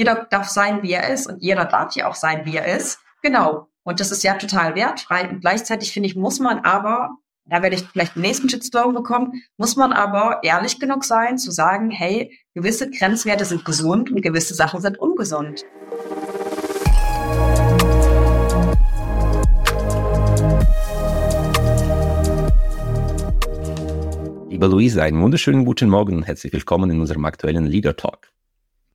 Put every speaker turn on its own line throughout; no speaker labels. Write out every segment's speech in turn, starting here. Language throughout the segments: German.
jeder darf sein, wie er ist und jeder darf ja auch sein, wie er ist. Genau. Und das ist ja total wertfrei. Und gleichzeitig finde ich, muss man aber, da werde ich vielleicht den nächsten Shitstorm bekommen, muss man aber ehrlich genug sein, zu sagen, hey, gewisse Grenzwerte sind gesund und gewisse Sachen sind ungesund.
Liebe Luise, einen wunderschönen guten Morgen und herzlich willkommen in unserem aktuellen Leader Talk.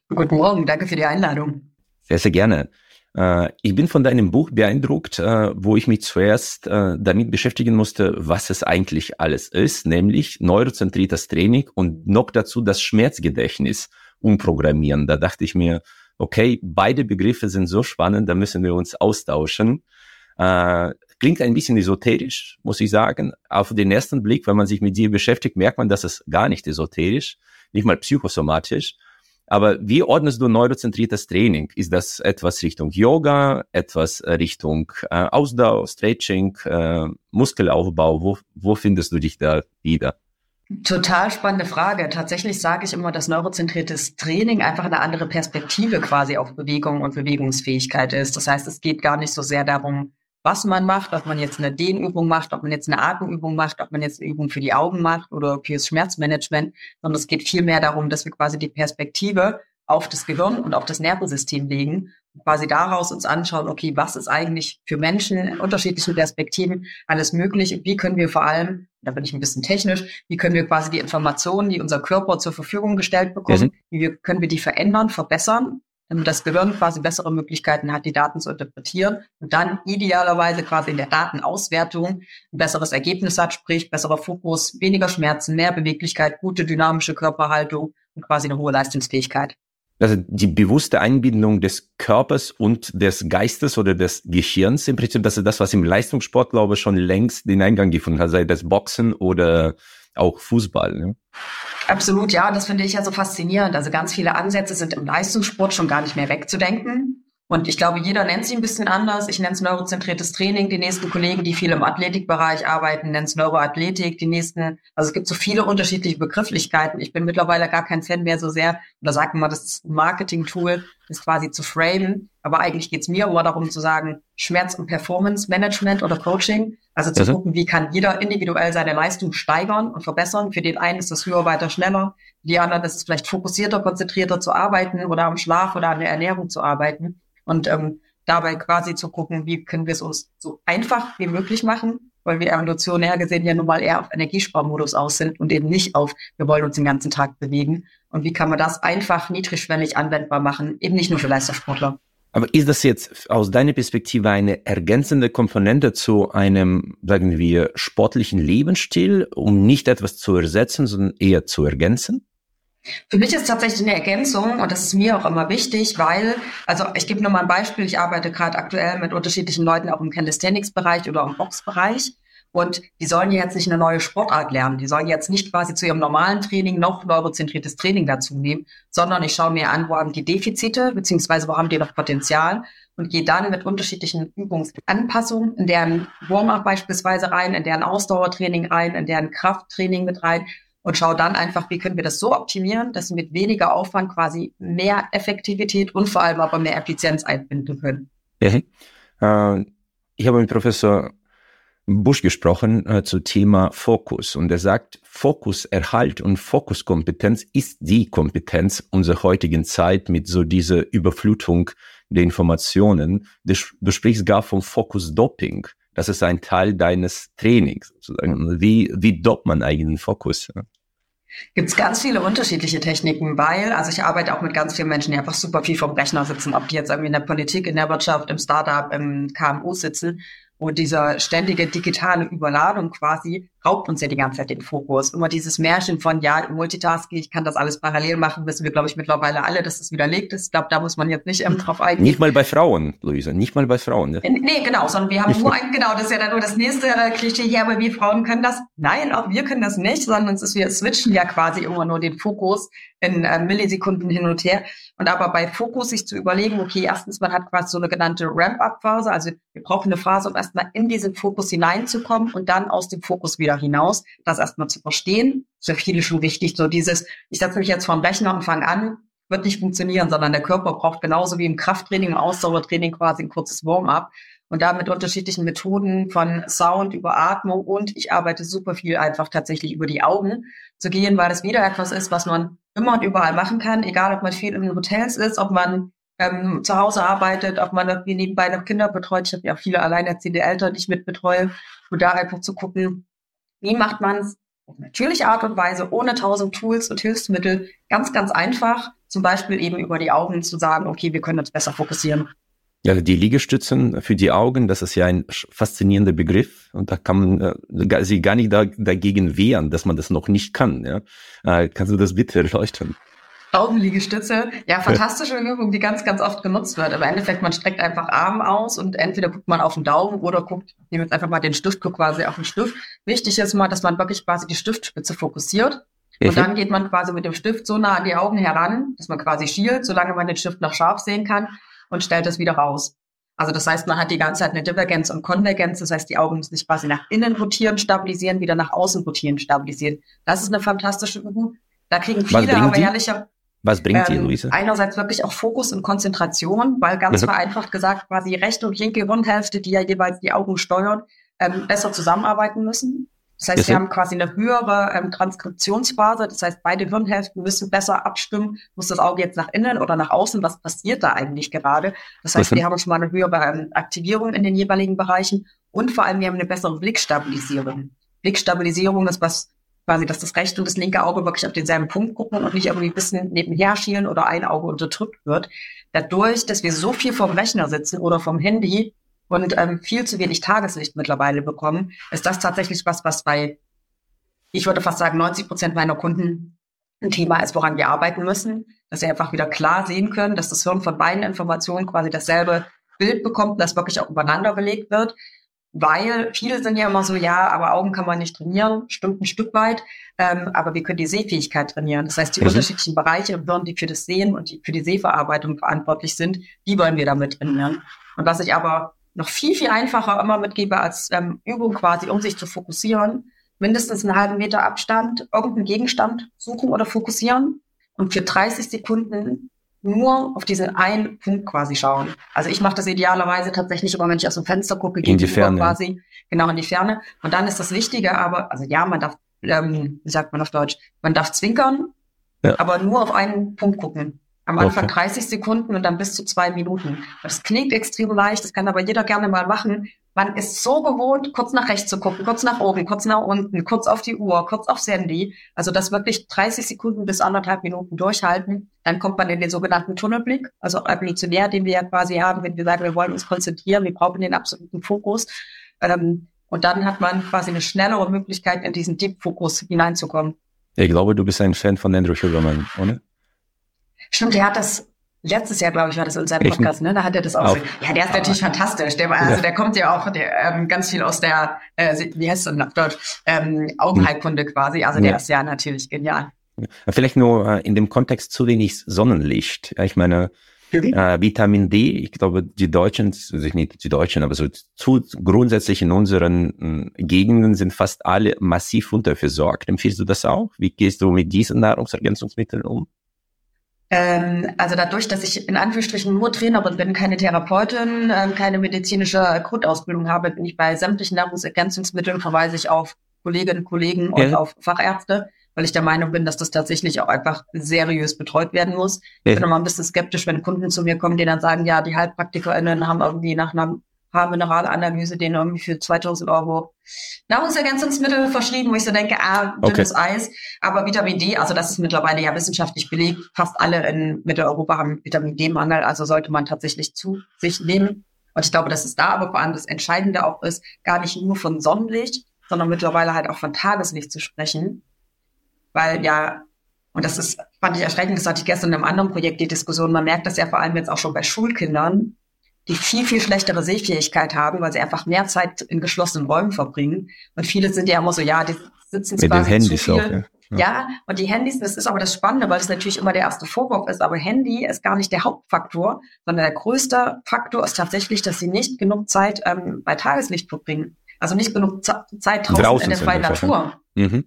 Guten Morgen, danke für die Einladung.
Sehr, sehr gerne. Äh, ich bin von deinem Buch beeindruckt, äh, wo ich mich zuerst äh, damit beschäftigen musste, was es eigentlich alles ist, nämlich neurozentriertes Training und noch dazu das Schmerzgedächtnis umprogrammieren. Da dachte ich mir, okay, beide Begriffe sind so spannend, da müssen wir uns austauschen. Klingt ein bisschen esoterisch, muss ich sagen. Auf den ersten Blick, wenn man sich mit dir beschäftigt, merkt man, dass es gar nicht esoterisch, nicht mal psychosomatisch. Aber wie ordnest du neurozentriertes Training? Ist das etwas Richtung Yoga, etwas Richtung äh, Ausdauer, Stretching, äh, Muskelaufbau? Wo, wo findest du dich da wieder?
Total spannende Frage. Tatsächlich sage ich immer, dass neurozentriertes Training einfach eine andere Perspektive quasi auf Bewegung und Bewegungsfähigkeit ist. Das heißt, es geht gar nicht so sehr darum, was man macht, ob man jetzt eine Dehnübung macht, ob man jetzt eine Atemübung macht, ob man jetzt eine Übung für die Augen macht oder fürs Schmerzmanagement, sondern es geht vielmehr darum, dass wir quasi die Perspektive auf das Gehirn und auf das Nervensystem legen und quasi daraus uns anschauen, okay, was ist eigentlich für Menschen in unterschiedlichen Perspektiven alles möglich und wie können wir vor allem, da bin ich ein bisschen technisch, wie können wir quasi die Informationen, die unser Körper zur Verfügung gestellt bekommen, mhm. wie können wir die verändern, verbessern damit das Gehirn quasi bessere Möglichkeiten hat, die Daten zu interpretieren und dann idealerweise quasi in der Datenauswertung ein besseres Ergebnis hat, sprich besserer Fokus, weniger Schmerzen, mehr Beweglichkeit, gute dynamische Körperhaltung und quasi eine hohe Leistungsfähigkeit.
Also die bewusste Einbindung des Körpers und des Geistes oder des Gehirns im Prinzip, das ist das, was im Leistungssport, glaube ich, schon längst den Eingang gefunden hat, sei das Boxen oder auch Fußball. Ne?
Absolut, ja, das finde ich ja so faszinierend. Also ganz viele Ansätze sind im Leistungssport schon gar nicht mehr wegzudenken. Und ich glaube, jeder nennt sie ein bisschen anders. Ich nenne es neurozentriertes Training. Die nächsten Kollegen, die viel im Athletikbereich arbeiten, nennen es Neuroathletik. Die nächsten, also es gibt so viele unterschiedliche Begrifflichkeiten. Ich bin mittlerweile gar kein Fan mehr so sehr, oder sagt man, das ist ein Marketing-Tool, das quasi zu framen. Aber eigentlich geht es mir immer darum zu sagen, Schmerz- und Performance-Management oder Coaching. Also zu also? gucken, wie kann jeder individuell seine Leistung steigern und verbessern. Für den einen ist das höher, weiter, schneller. Für die anderen ist es vielleicht fokussierter, konzentrierter zu arbeiten oder am Schlaf oder an der Ernährung zu arbeiten und ähm, dabei quasi zu gucken, wie können wir es uns so einfach wie möglich machen, weil wir evolutionär gesehen ja nun mal eher auf Energiesparmodus aus sind und eben nicht auf, wir wollen uns den ganzen Tag bewegen. Und wie kann man das einfach niedrigschwellig anwendbar machen, eben nicht nur für Leistungssportler.
Aber ist das jetzt aus deiner Perspektive eine ergänzende Komponente zu einem, sagen wir, sportlichen Lebensstil, um nicht etwas zu ersetzen, sondern eher zu ergänzen?
Für mich ist tatsächlich eine Ergänzung und das ist mir auch immer wichtig, weil, also ich gebe nur mal ein Beispiel, ich arbeite gerade aktuell mit unterschiedlichen Leuten auch im Calisthenics-Bereich oder im Box-Bereich. Und die sollen jetzt nicht eine neue Sportart lernen, die sollen jetzt nicht quasi zu ihrem normalen Training noch neurozentriertes Training dazu nehmen, sondern ich schaue mir an, wo haben die Defizite, beziehungsweise wo haben die noch Potenzial. Und gehe dann mit unterschiedlichen Übungsanpassungen in deren Warm-up beispielsweise rein, in deren Ausdauertraining rein, in deren Krafttraining mit rein und schau dann einfach, wie können wir das so optimieren, dass wir mit weniger Aufwand quasi mehr Effektivität und vor allem aber mehr Effizienz einbinden können.
Ja. Äh, ich habe mit Professor Busch gesprochen äh, zu Thema Fokus und er sagt, Fokuserhalt und Fokuskompetenz ist die Kompetenz unserer heutigen Zeit mit so dieser Überflutung der Informationen. Du, du sprichst gar vom Fokusdoping. Das ist ein Teil deines Trainings. Sozusagen. Wie, wie dopt man eigenen Fokus?
Gibt es ganz viele unterschiedliche Techniken, weil, also ich arbeite auch mit ganz vielen Menschen, die einfach super viel vom Rechner sitzen, ob die jetzt irgendwie in der Politik, in der Wirtschaft, im Startup, im KMU sitzen. Und diese ständige digitale Überladung quasi raubt uns ja die ganze Zeit den Fokus. Immer dieses Märchen von, ja, Multitasking, ich kann das alles parallel machen, wissen wir, glaube ich, mittlerweile alle, dass es widerlegt ist. Ich glaube, da muss man jetzt nicht ähm, drauf eingehen.
Nicht mal bei Frauen, Luisa, nicht mal bei Frauen. Ne?
Nee, genau, sondern wir haben nicht nur ein, genau, das ist ja dann nur das nächste äh, Klischee, ja, aber wir Frauen können das. Nein, auch wir können das nicht, sondern es ist, wir switchen ja quasi immer nur den Fokus in äh, Millisekunden hin und her. Und aber bei Fokus sich zu überlegen, okay, erstens, man hat quasi so eine genannte Ramp-up-Phase, also wir brauchen eine Phase, um erstmal in diesen Fokus hineinzukommen und dann aus dem Fokus wieder hinaus, das erstmal zu verstehen. Ist für viele schon wichtig, so dieses, ich setze mich jetzt vor dem Rechner und fange an, wird nicht funktionieren, sondern der Körper braucht genauso wie im Krafttraining, im Ausdauertraining quasi ein kurzes Warm-up und da mit unterschiedlichen Methoden von Sound über Atmung und ich arbeite super viel einfach tatsächlich über die Augen zu gehen, weil das wieder etwas ist, was man immer und überall machen kann, egal ob man viel in Hotels ist, ob man ähm, zu Hause arbeitet, ob man irgendwie nebenbei noch Kinder betreut. Ich habe ja viele alleinerziehende Eltern, die ich mitbetreue. Und da einfach zu gucken, wie macht man es auf natürliche Art und Weise, ohne tausend Tools und Hilfsmittel, ganz, ganz einfach, zum Beispiel eben über die Augen zu sagen, okay, wir können uns besser fokussieren.
Ja, die Liegestützen für die Augen, das ist ja ein faszinierender Begriff und da kann man äh, sich gar nicht da, dagegen wehren, dass man das noch nicht kann. Ja? Äh, kannst du das bitte erleuchten?
Augenliegestütze, ja, fantastische Übung, die ganz, ganz oft genutzt wird. Aber im Endeffekt, man streckt einfach Arm aus und entweder guckt man auf den Daumen oder guckt, ich nehme jetzt einfach mal den Stift, guckt quasi auf den Stift. Wichtig ist mal, dass man wirklich quasi die Stiftspitze fokussiert. Und mhm. dann geht man quasi mit dem Stift so nah an die Augen heran, dass man quasi schielt, solange man den Stift noch scharf sehen kann und stellt das wieder raus. Also das heißt, man hat die ganze Zeit eine Divergenz und Konvergenz. Das heißt, die Augen müssen sich quasi nach innen rotieren, stabilisieren, wieder nach außen rotieren, stabilisieren. Das ist eine fantastische Übung. Da kriegen viele aber ehrlicher.
Was bringt die, ähm, Luise?
Einerseits wirklich auch Fokus und Konzentration, weil ganz mhm. vereinfacht gesagt quasi die rechte und linke Hirnhälfte, die ja jeweils die Augen steuern, ähm, besser zusammenarbeiten müssen. Das heißt, wir haben quasi eine höhere ähm, Transkriptionsphase. Das heißt, beide Hirnhälften müssen besser abstimmen. Muss das Auge jetzt nach innen oder nach außen? Was passiert da eigentlich gerade? Das heißt, wir haben schon mal eine höhere ähm, Aktivierung in den jeweiligen Bereichen und vor allem wir haben eine bessere Blickstabilisierung. Blickstabilisierung ist was quasi, dass das rechte und das linke Auge wirklich auf denselben Punkt gucken und nicht irgendwie ein bisschen nebenher schielen oder ein Auge unterdrückt wird. Dadurch, dass wir so viel vom Rechner sitzen oder vom Handy, und ähm, viel zu wenig Tageslicht mittlerweile bekommen, ist das tatsächlich was, was bei, ich würde fast sagen, 90 Prozent meiner Kunden ein Thema ist, woran wir arbeiten müssen, dass sie einfach wieder klar sehen können, dass das Hirn von beiden Informationen quasi dasselbe Bild bekommt, das wirklich auch übereinander belegt wird. Weil viele sind ja immer so, ja, aber Augen kann man nicht trainieren, stimmt ein Stück weit, ähm, aber wir können die Sehfähigkeit trainieren. Das heißt, die mhm. unterschiedlichen Bereiche im Hirn, die für das Sehen und die für die Sehverarbeitung verantwortlich sind, die wollen wir damit trainieren. Und was ich aber noch viel, viel einfacher immer mitgebe als ähm, Übung quasi, um sich zu fokussieren. Mindestens einen halben Meter Abstand, irgendeinen Gegenstand suchen oder fokussieren und für 30 Sekunden nur auf diesen einen Punkt quasi schauen. Also ich mache das idealerweise tatsächlich immer, wenn ich aus dem Fenster gucke,
in die Ferne
quasi, genau in die Ferne. Und dann ist das Wichtige, aber, also ja, man darf, ähm, wie sagt man auf Deutsch, man darf zwinkern, ja. aber nur auf einen Punkt gucken. Am Anfang okay. 30 Sekunden und dann bis zu zwei Minuten. Das klingt extrem leicht, das kann aber jeder gerne mal machen. Man ist so gewohnt, kurz nach rechts zu gucken, kurz nach oben, kurz nach unten, kurz auf die Uhr, kurz aufs Handy. Also das wirklich 30 Sekunden bis anderthalb Minuten durchhalten. Dann kommt man in den sogenannten Tunnelblick, also auch evolutionär, den wir ja quasi haben, wenn wir sagen, wir wollen uns konzentrieren, wir brauchen den absoluten Fokus. Ähm, und dann hat man quasi eine schnellere Möglichkeit, in diesen Deep Fokus hineinzukommen.
Ich glaube, du bist ein Fan von Andrew Sugarman, oder?
Stimmt, der hat das letztes Jahr, glaube ich, war das seinem Podcast, ne? Da hat er das auch. So. Ja, der ist natürlich fantastisch. Der, also der kommt ja auch der, ähm, ganz viel aus der, äh, wie heißt es denn auf Deutsch, ähm, Augenheilkunde quasi. Also der ja. ist ja natürlich genial.
Vielleicht nur äh, in dem Kontext zu wenig Sonnenlicht. Ich meine, äh, Vitamin D, ich glaube, die Deutschen, also nicht die Deutschen, aber so zu, grundsätzlich in unseren äh, Gegenden sind fast alle massiv unterversorgt. Empfiehlst du das auch? Wie gehst du mit diesen Nahrungsergänzungsmitteln um?
Ähm, also dadurch, dass ich in Anführungsstrichen nur Trainerin bin, keine Therapeutin, äh, keine medizinische Grundausbildung habe, bin ich bei sämtlichen Nahrungsergänzungsmitteln, verweise ich auf Kolleginnen, Kollegen und ja. auf Fachärzte, weil ich der Meinung bin, dass das tatsächlich auch einfach seriös betreut werden muss. Ja. Ich bin immer ein bisschen skeptisch, wenn Kunden zu mir kommen, die dann sagen, ja, die HeilpraktikerInnen haben irgendwie nach einer Haarmineralanalyse denen irgendwie für 2000 Euro Nahrungsergänzungsmittel verschrieben, wo ich so denke, ah, dünnes okay. Eis. Aber Vitamin D, also das ist mittlerweile ja wissenschaftlich belegt. Fast alle in Mitteleuropa haben Vitamin D-Mangel, also sollte man tatsächlich zu sich nehmen. Und ich glaube, dass es da aber vor allem das Entscheidende auch ist, gar nicht nur von Sonnenlicht, sondern mittlerweile halt auch von Tageslicht zu sprechen. Weil ja, und das ist, fand ich erschreckend, das hatte ich gestern in einem anderen Projekt die Diskussion, man merkt das ja vor allem jetzt auch schon bei Schulkindern, die viel, viel schlechtere Sehfähigkeit haben, weil sie einfach mehr Zeit in geschlossenen Räumen verbringen. Und viele sind ja immer so, ja, die sitzen
Mit quasi den Handys zu viel. Auch, ja.
Ja. ja, und die Handys, das ist aber das Spannende, weil das natürlich immer der erste Vorwurf ist, aber Handy ist gar nicht der Hauptfaktor, sondern der größte Faktor ist tatsächlich, dass sie nicht genug Zeit ähm, bei Tageslicht verbringen. Also nicht genug Zeit draußen, draußen in der freien Natur. Mhm.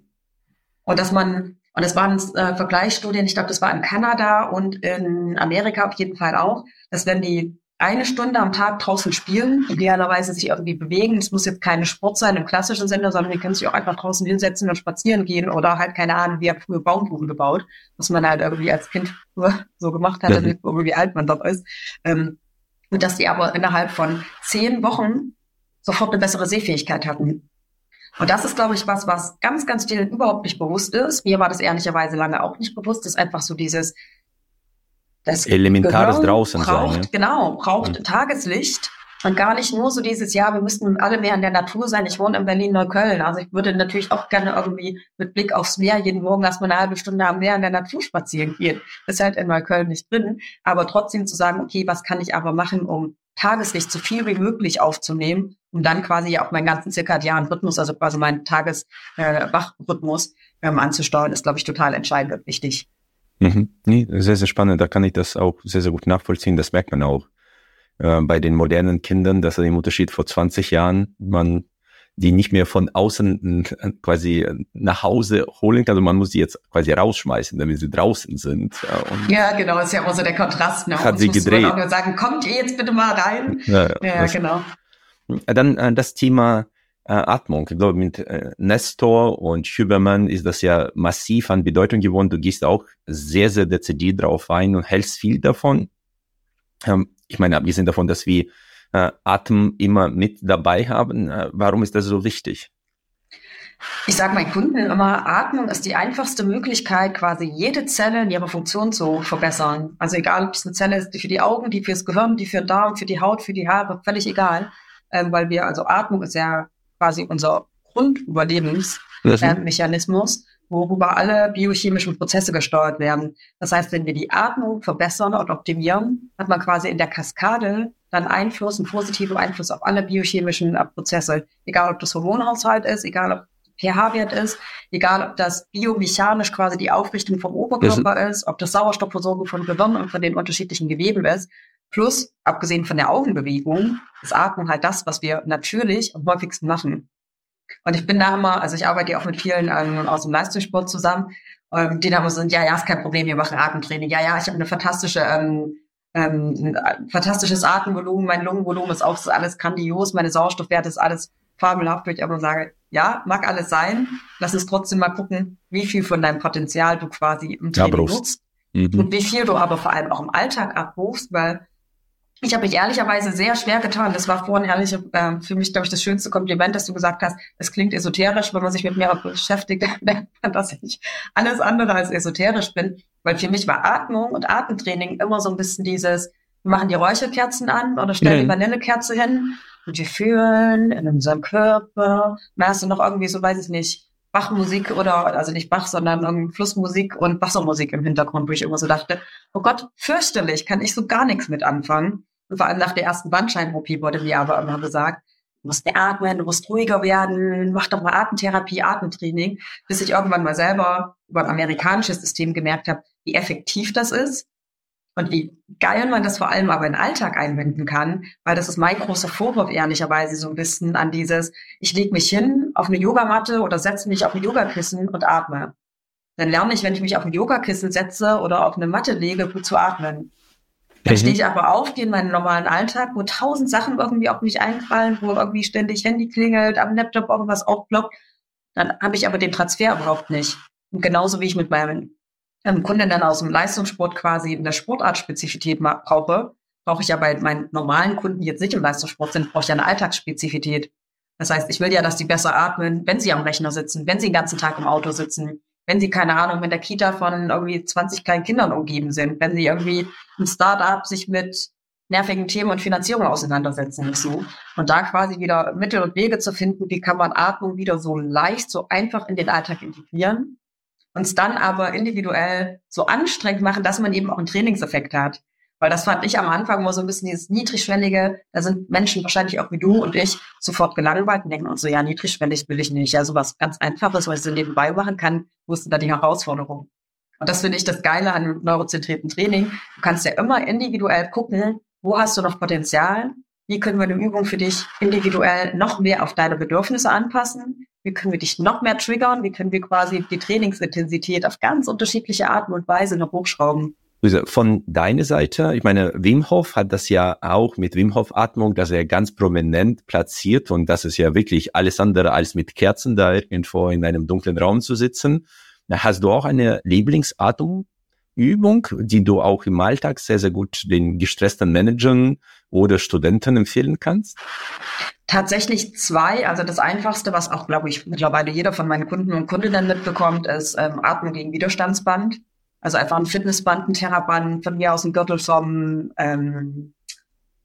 Und dass man Und es waren äh, Vergleichsstudien, ich glaube, das war in Kanada und in Amerika auf jeden Fall auch, dass wenn die eine Stunde am Tag draußen spielen, idealerweise sich irgendwie bewegen. Es muss jetzt keine Sport sein im klassischen Sinne, sondern die können sich auch einfach draußen hinsetzen und spazieren gehen oder halt keine Ahnung, wie er früher Baumkuchen gebaut, was man halt irgendwie als Kind so gemacht hat, mhm. wie alt man dort ist. Ähm, und dass die aber innerhalb von zehn Wochen sofort eine bessere Sehfähigkeit hatten. Und das ist, glaube ich, was, was ganz, ganz vielen überhaupt nicht bewusst ist. Mir war das ehrlicherweise lange auch nicht bewusst. Das ist einfach so dieses,
das Elementares Gehirn draußen
braucht,
sein. Ja?
Genau, braucht mhm. Tageslicht und gar nicht nur so dieses, ja, wir müssten alle mehr in der Natur sein. Ich wohne in Berlin-Neukölln. Also ich würde natürlich auch gerne irgendwie mit Blick aufs Meer jeden Morgen erstmal eine halbe Stunde am Meer in der Natur spazieren gehen. Das ist halt in Neukölln nicht drin. Aber trotzdem zu sagen, okay, was kann ich aber machen, um Tageslicht so viel wie möglich aufzunehmen, um dann quasi auch meinen ganzen zirkadianen Rhythmus, also quasi meinen Tageswachrhythmus äh, ähm, anzusteuern, ist, glaube ich, total entscheidend und wichtig.
Mhm. Nee, sehr, sehr spannend. Da kann ich das auch sehr, sehr gut nachvollziehen. Das merkt man auch äh, bei den modernen Kindern, dass er im Unterschied vor 20 Jahren man die nicht mehr von außen äh, quasi nach Hause holen kann. Also man muss die jetzt quasi rausschmeißen, damit sie draußen sind.
Und ja, genau, das ist ja immer so der Kontrast.
Ne? Hat sie gedreht. Man
auch nur sagen, kommt ihr jetzt bitte mal rein. Ja, ja genau.
Dann äh, das Thema äh, Atmung. Ich glaube, mit äh, Nestor und Huberman ist das ja massiv an Bedeutung gewonnen. Du gehst auch sehr, sehr dezidiert drauf ein und hältst viel davon. Ähm, ich meine, abgesehen davon, dass wir äh, Atem immer mit dabei haben, äh, warum ist das so wichtig?
Ich sage meinen Kunden immer, Atmung ist die einfachste Möglichkeit, quasi jede Zelle in ihrer Funktion zu verbessern. Also egal, ob es eine Zelle ist die für die Augen, die fürs Gehirn, die für den Darm, für die Haut, für die Haare, völlig egal. Ähm, weil wir, also Atmung ist ja quasi unser Grundüberlebensmechanismus, äh, worüber alle biochemischen Prozesse gesteuert werden. Das heißt, wenn wir die Atmung verbessern und optimieren, hat man quasi in der Kaskade dann Einfluss, einen positiven Einfluss auf alle biochemischen äh, Prozesse. Egal, ob das Hormonhaushalt ist, egal, ob pH-Wert ist, egal ob das biomechanisch quasi die Aufrichtung vom Oberkörper ist, ob das Sauerstoffversorgung von Gehirn und von den unterschiedlichen Geweben ist. Plus, abgesehen von der Augenbewegung, ist Atmung halt das, was wir natürlich am häufigsten machen. Und ich bin da immer, also ich arbeite ja auch mit vielen ähm, aus dem Leistungssport zusammen, ähm, die da immer sind, ja, ja, ist kein Problem, wir machen Atemtraining. Ja, ja, ich habe eine fantastische, ähm, ähm, ein fantastisches Atemvolumen, mein Lungenvolumen ist auch ist alles grandios, meine Sauerstoffwerte ist alles fabelhaft, würde ich aber sage, ja, mag alles sein. Lass uns trotzdem mal gucken, wie viel von deinem Potenzial du quasi im Training ja, nutzt. Mhm. Und wie viel du aber vor allem auch im Alltag abrufst, weil ich habe mich ehrlicherweise sehr schwer getan. Das war vorhin ehrlich äh, für mich, glaube ich, das schönste Kompliment, dass du gesagt hast, es klingt esoterisch, wenn man sich mit mir beschäftigt, merkt man, dass ich alles andere als esoterisch bin. Weil für mich war Atmung und Atemtraining immer so ein bisschen dieses, wir machen die Räucherkerzen an oder stellen mhm. die Vanillekerze hin und wir fühlen in unserem Körper. Hast du noch irgendwie so, weiß ich nicht, Bachmusik oder, also nicht Bach, sondern irgendwie Flussmusik und Wassermusik im Hintergrund, wo ich immer so dachte, oh Gott, fürchterlich, kann ich so gar nichts mit anfangen. Vor allem nach der ersten Bandschein-OP wurde mir aber immer gesagt, du musst mehr atmen, du musst ruhiger werden, mach doch mal Atemtherapie, Atemtraining, bis ich irgendwann mal selber über ein amerikanisches System gemerkt habe, wie effektiv das ist und wie geil man das vor allem aber in den Alltag einbinden kann, weil das ist mein großer Vorwurf ehrlicherweise so ein bisschen an dieses, ich lege mich hin auf eine Yogamatte oder setze mich auf ein Yogakissen und atme. Dann lerne ich, wenn ich mich auf ein Yogakissen setze oder auf eine Matte lege, gut zu atmen. Dann mhm. stehe ich aber auf, gehe in meinen normalen Alltag, wo tausend Sachen irgendwie auf mich einfallen, wo irgendwie ständig Handy klingelt, am Laptop irgendwas aufploppt. Dann habe ich aber den Transfer überhaupt nicht. Und genauso wie ich mit meinen ähm, Kunden dann aus dem Leistungssport quasi in der Sportartspezifität brauche, brauche ich ja bei meinen normalen Kunden, die jetzt nicht im Leistungssport sind, brauche ich ja eine Alltagsspezifität. Das heißt, ich will ja, dass die besser atmen, wenn sie am Rechner sitzen, wenn sie den ganzen Tag im Auto sitzen, wenn sie, keine Ahnung, in der Kita von irgendwie 20 kleinen Kindern umgeben sind, wenn sie irgendwie im Startup sich mit nervigen Themen und Finanzierung auseinandersetzen müssen. Und da quasi wieder Mittel und Wege zu finden, wie kann man Atmung wieder so leicht, so einfach in den Alltag integrieren, uns dann aber individuell so anstrengend machen, dass man eben auch einen Trainingseffekt hat. Weil das fand ich am Anfang immer so ein bisschen dieses Niedrigschwellige. Da sind Menschen wahrscheinlich auch wie du und ich sofort gelangweilt und denken uns so, ja, niedrigschwellig will ich nicht. Ja, sowas ganz Einfaches, was ich so nebenbei machen kann, wo ist denn da die Herausforderung? Und das finde ich das Geile an neurozentrierten Training. Du kannst ja immer individuell gucken, wo hast du noch Potenzial? Wie können wir eine Übung für dich individuell noch mehr auf deine Bedürfnisse anpassen? wie können wir dich noch mehr triggern, wie können wir quasi die Trainingsintensität auf ganz unterschiedliche Arten und Weise noch hochschrauben.
Von deiner Seite, ich meine, Wim Hof hat das ja auch mit Wim Hof Atmung, dass er ganz prominent platziert und das ist ja wirklich alles andere als mit Kerzen da irgendwo in einem dunklen Raum zu sitzen. Hast du auch eine Lieblingsatmung Übung, die du auch im Alltag sehr, sehr gut den gestressten Managern oder Studenten empfehlen kannst?
Tatsächlich zwei. Also das Einfachste, was auch, glaube ich, mittlerweile jeder von meinen Kunden und Kundinnen mitbekommt, ist ähm, Atmen gegen Widerstandsband. Also einfach ein Fitnessband, ein Terraband, von mir aus ein Gürtel vom, ähm,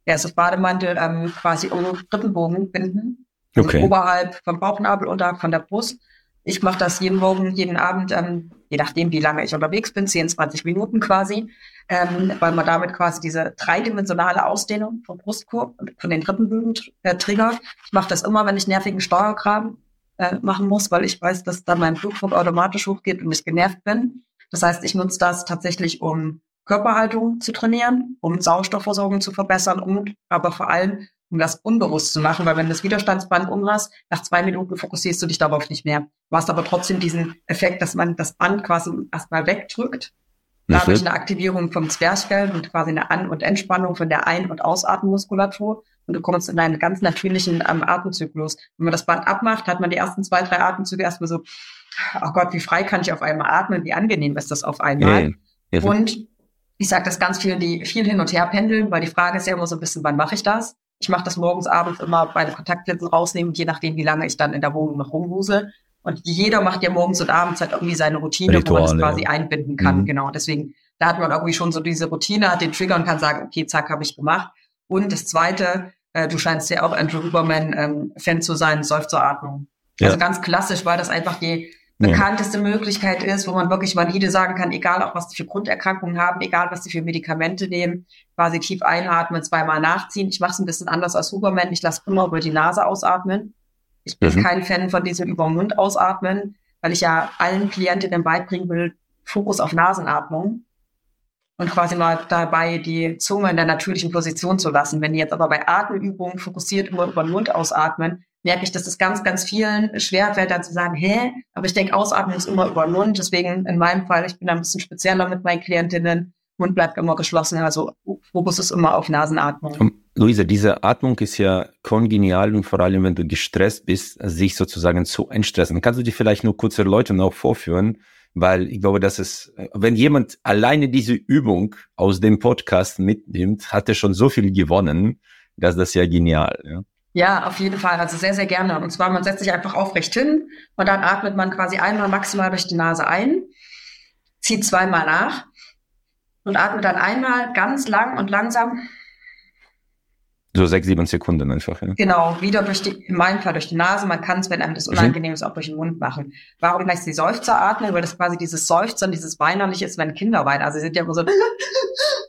ja, ist das Bademantel, ähm, quasi um den Rippenbogen binden. Also okay. Oberhalb vom Bauchnabel, unterhalb von der Brust. Ich mache das jeden Morgen, jeden Abend, ähm, je nachdem, wie lange ich unterwegs bin, 10, 20 Minuten quasi, ähm, weil man damit quasi diese dreidimensionale Ausdehnung vom Brustkorb von den Rippenbögen äh, triggert. Ich mache das immer, wenn ich nervigen Steuerkram äh, machen muss, weil ich weiß, dass dann mein Blutdruck automatisch hochgeht und ich genervt bin. Das heißt, ich nutze das tatsächlich, um Körperhaltung zu trainieren, um Sauerstoffversorgung zu verbessern und aber vor allem um das unbewusst zu machen, weil wenn du das Widerstandsband umhast, nach zwei Minuten fokussierst du dich darauf nicht mehr. Du hast aber trotzdem diesen Effekt, dass man das Band quasi erstmal wegdrückt, dadurch eine Aktivierung vom Zwerchfell und quasi eine An- und Entspannung von der Ein- und Ausatmenmuskulatur und du kommst in einen ganz natürlichen ähm, Atemzyklus. Wenn man das Band abmacht, hat man die ersten zwei, drei Atemzüge erstmal so, oh Gott, wie frei kann ich auf einmal atmen, wie angenehm ist das auf einmal. Ja, ja. Und ich sage das ganz vielen, die viel hin und her pendeln, weil die Frage ist ja immer so ein bisschen, wann mache ich das? Ich mache das morgens, abends immer bei den Kontaktlinsen rausnehmen, je nachdem, wie lange ich dann in der Wohnung noch rumhuse. Und jeder macht ja morgens und abends halt irgendwie seine Routine, Ritual, wo man das quasi ja. einbinden kann. Mhm. Genau. Deswegen, da hat man irgendwie schon so diese Routine, hat den Trigger und kann sagen, okay, zack, habe ich gemacht. Und das zweite, äh, du scheinst ja auch Andrew Huberman ähm, Fan zu sein, Seufzeratmung. Ja. Also ganz klassisch, weil das einfach die bekannteste ja. Möglichkeit ist, wo man wirklich valide sagen kann, egal auch was die für Grunderkrankungen haben, egal was die für Medikamente nehmen, quasi tief einatmen, zweimal nachziehen. Ich mache es ein bisschen anders als Huberman. Ich lasse immer über die Nase ausatmen. Ich bin mhm. kein Fan von diesem über den Mund ausatmen, weil ich ja allen Klientinnen beibringen will, Fokus auf Nasenatmung und quasi mal dabei die Zunge in der natürlichen Position zu lassen. Wenn die jetzt aber bei Atemübungen fokussiert immer über den Mund ausatmen, merke ich, dass es ganz, ganz vielen schwerfällt, dann zu sagen, hä? Aber ich denke, Ausatmen ist immer über den Mund. Deswegen in meinem Fall, ich bin da ein bisschen spezieller mit meinen Klientinnen. Mund bleibt immer geschlossen. Also Fokus ist immer auf Nasenatmung. Um,
Luisa, diese Atmung ist ja kongenial und vor allem, wenn du gestresst bist, sich sozusagen zu entstressen. Kannst du dir vielleicht nur kurz erläutern, auch vorführen? Weil ich glaube, dass es, wenn jemand alleine diese Übung aus dem Podcast mitnimmt, hat er schon so viel gewonnen, dass das ja genial. Ja.
Ja, auf jeden Fall. Also sehr, sehr gerne. Und zwar, man setzt sich einfach aufrecht hin und dann atmet man quasi einmal maximal durch die Nase ein, zieht zweimal nach und atmet dann einmal ganz lang und langsam.
So sechs, sieben Sekunden einfach, ja.
Genau, wieder durch die, in meinem Fall durch die Nase. Man kann es, wenn einem das mhm. unangenehm ist, auch durch den Mund machen. Warum heißt die Seufzer atmen? Weil das quasi dieses Seufzern, dieses Weinerliche ist, wenn Kinder weinen. Also sie sind ja immer so